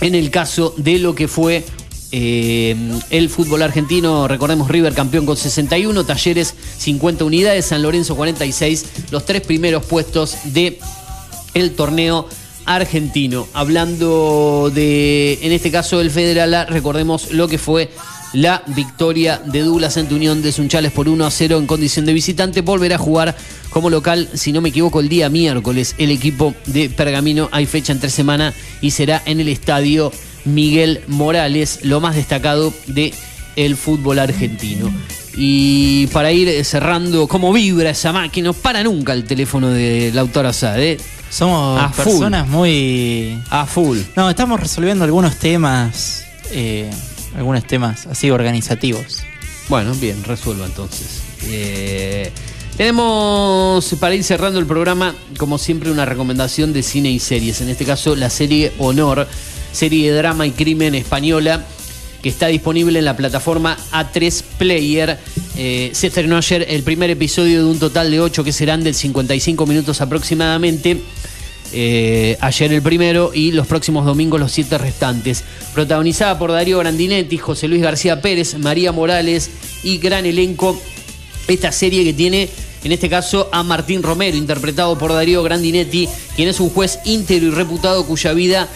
en el caso de lo que fue eh, el fútbol argentino. Recordemos River campeón con 61, Talleres 50 unidades, San Lorenzo 46, los tres primeros puestos de el torneo argentino. Hablando de, en este caso, el Federal recordemos lo que fue la victoria de Douglas ante Unión de Sunchales por 1 a 0 en condición de visitante. Volverá a jugar como local, si no me equivoco, el día miércoles. El equipo de Pergamino hay fecha entre semana y será en el estadio Miguel Morales, lo más destacado de el fútbol argentino. Y para ir cerrando, ¿cómo vibra esa máquina? No para nunca el teléfono de Lautaro Asad, ¿eh? Somos A full. personas muy. A full. No, estamos resolviendo algunos temas. eh, algunos temas así organizativos. Bueno, bien, resuelva entonces. Eh, tenemos, para ir cerrando el programa, como siempre, una recomendación de cine y series. En este caso, la serie Honor, serie de drama y crimen española, que está disponible en la plataforma A3 Player. Eh, se estrenó ayer el primer episodio de un total de 8 que serán de 55 minutos aproximadamente. Eh, ayer el primero y los próximos domingos los siete restantes. Protagonizada por Darío Grandinetti, José Luis García Pérez, María Morales y gran elenco. Esta serie que tiene, en este caso, a Martín Romero, interpretado por Darío Grandinetti, quien es un juez íntegro y reputado cuya vida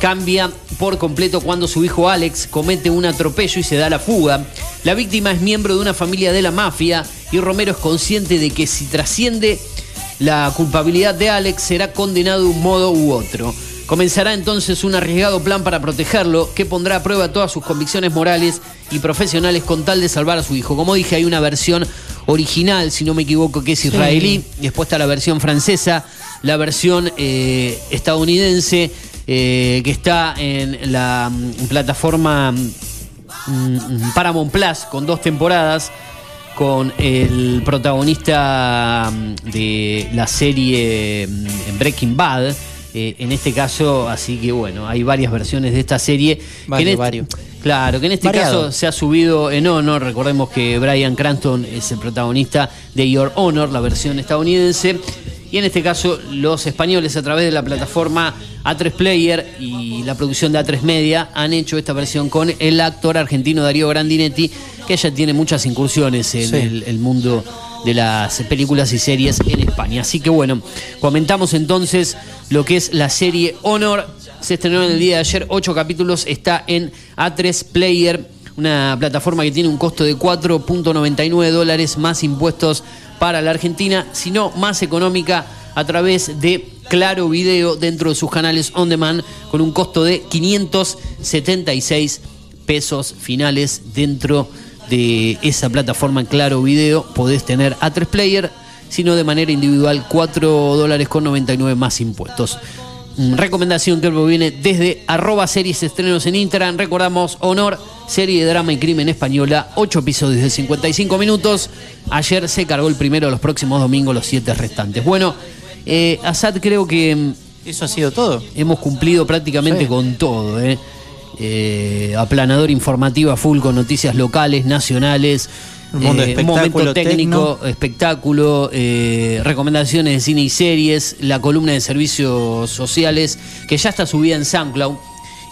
cambia por completo cuando su hijo Alex comete un atropello y se da la fuga. La víctima es miembro de una familia de la mafia y Romero es consciente de que si trasciende la culpabilidad de Alex será condenado de un modo u otro. Comenzará entonces un arriesgado plan para protegerlo que pondrá a prueba todas sus convicciones morales y profesionales con tal de salvar a su hijo. Como dije, hay una versión original, si no me equivoco, que es israelí. Después está la versión francesa, la versión eh, estadounidense, eh, que está en la mm, plataforma mm, Paramount Plus con dos temporadas con el protagonista mm, de la serie mm, Breaking Bad. eh, en este caso, así que bueno, hay varias versiones de esta serie. que este- varios. Claro, que en este Variado. caso se ha subido en honor. Recordemos que Brian Cranston es el protagonista de Your Honor, la versión estadounidense. Y en este caso, los españoles, a través de la plataforma A3 Player y la producción de A3 Media, han hecho esta versión con el actor argentino Darío Grandinetti, que ya tiene muchas incursiones en Sí. el, el mundo de las películas y series en España. Así que bueno, comentamos entonces lo que es la serie Honor. Se estrenó en el día de ayer, ocho capítulos, está en A3 Player, una plataforma que tiene un costo de 4.99 dólares más impuestos para la Argentina, sino más económica a través de Claro Video dentro de sus canales on demand con un costo de 576 pesos finales dentro de esa plataforma Claro Video. Podés tener A3 Player, sino de manera individual 4 dólares con 99 más impuestos. Recomendación que proviene desde arroba series estrenos en Instagram. Recordamos Honor, serie de drama y crimen española, 8 episodios de 55 minutos. Ayer se cargó el primero, los próximos domingos los 7 restantes. Bueno, eh, Asad creo que... mm, Eso ha sido todo. Hemos cumplido prácticamente Sí. con todo. ¿eh? Eh, aplanador informativa full con noticias locales, nacionales. Un eh, momento técnico, tecno. espectáculo, eh, recomendaciones de cine y series, la columna de servicios sociales, que ya está subida en SoundCloud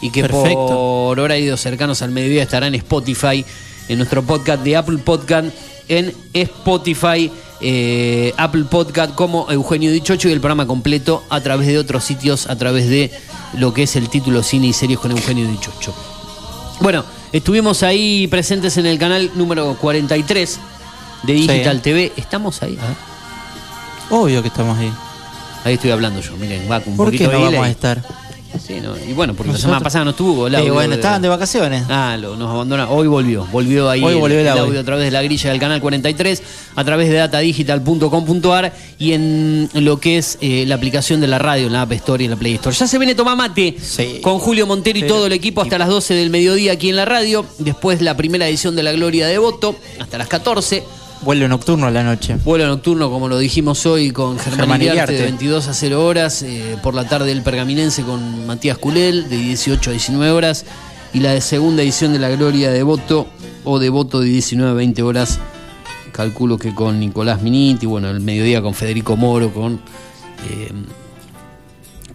y que Perfecto. por horarios cercanos al mediodía estará en Spotify, en nuestro podcast de Apple Podcast, en Spotify, eh, Apple Podcast como Eugenio Dichocho y el programa completo a través de otros sitios, a través de lo que es el título Cine y Series con Eugenio Dichocho. Bueno, estuvimos ahí presentes en el canal número 43 de Digital Sí. TV. ¿Estamos ahí? Obvio que estamos ahí. Ahí estoy hablando yo, miren, va con un ¿Por qué poquito no de vamos a estar? Sí, no, y bueno, porque la semana pasada no estuvo el Eh, bueno, estaban de vacaciones. Ah, lo, nos abandona. Hoy volvió. Volvió ahí Hoy volvió el audio. a través de la grilla del canal 43, a través de datadigital.com.ar y en lo que es eh, la aplicación de la radio, en la App Store y en la Play Store. Ya se viene Tomamate con Julio Montero y Pero- todo el equipo hasta las 12 del mediodía aquí en la radio. Después la primera edición de La Gloria de Voto hasta las 14. Vuelo nocturno a la noche. Vuelo nocturno, como lo dijimos hoy, con Germán Germán de 22 a 0 horas. eh, por la tarde el Pergaminense con Matías Culel, de 18 a 19 horas. Y la de segunda edición de La Gloria de Voto, o de Voto de 19 a 20 horas. Calculo que con Nicolás Miniti, bueno, el mediodía con Federico Moro, con eh,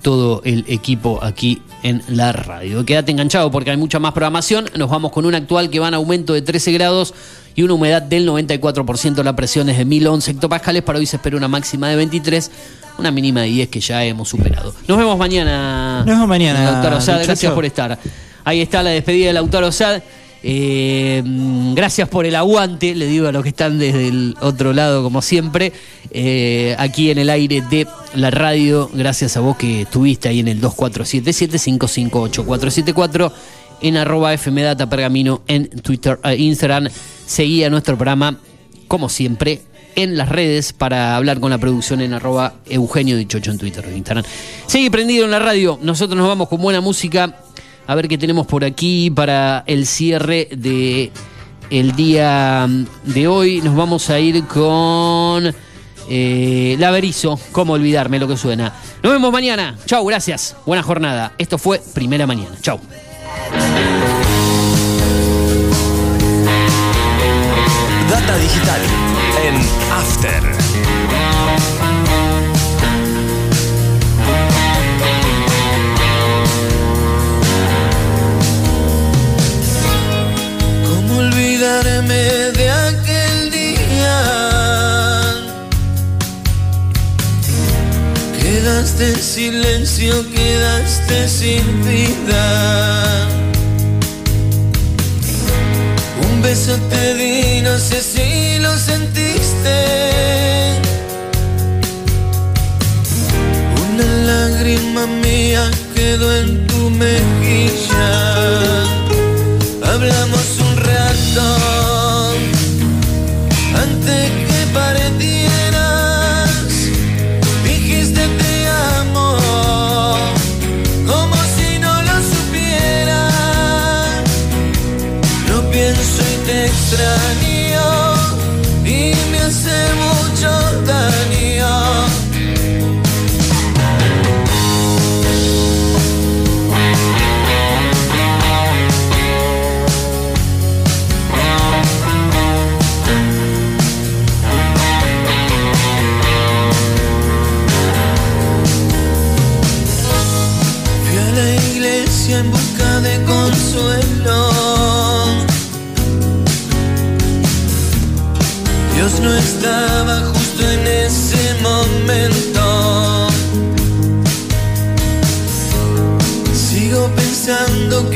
todo el equipo aquí en la radio. Quédate enganchado porque hay mucha más programación. Nos vamos con un actual que va en aumento de 13 grados y una humedad del 94%. La presión es de 1011 hectopascales. Para hoy se espera una máxima de 23, una mínima de 10 que ya hemos superado. Nos vemos mañana. Nos vemos mañana, Lautaro Sad, gracias por estar. Ahí está la despedida de Lautaro Sad. Eh, gracias por el aguante, le digo a los que están desde el otro lado, como siempre, eh, aquí en el aire de la radio. Gracias a vos que estuviste ahí en el 2477-558-474, en arroba FMData Pergamino, en Twitter e Instagram. Seguí a nuestro programa, como siempre, en las redes para hablar con la producción en arroba Eugenio Dichocho en Twitter e Instagram. Seguí prendido en la radio. Nosotros nos vamos con buena música. A ver qué tenemos por aquí para el cierre de el día de hoy. Nos vamos a ir con eh, Laverizo. ¿Cómo olvidarme lo que suena? Nos vemos mañana. Chau, gracias. Buena jornada. Esto fue Primera Mañana. Chau. Data digital en After. ¿Cómo olvidarme de aquel Quedaste en silencio, quedaste sin vida. Un beso te di, no sé si lo sentiste. Una lágrima mía quedó en tu mejilla. Hablamos un rato Sigo pensando que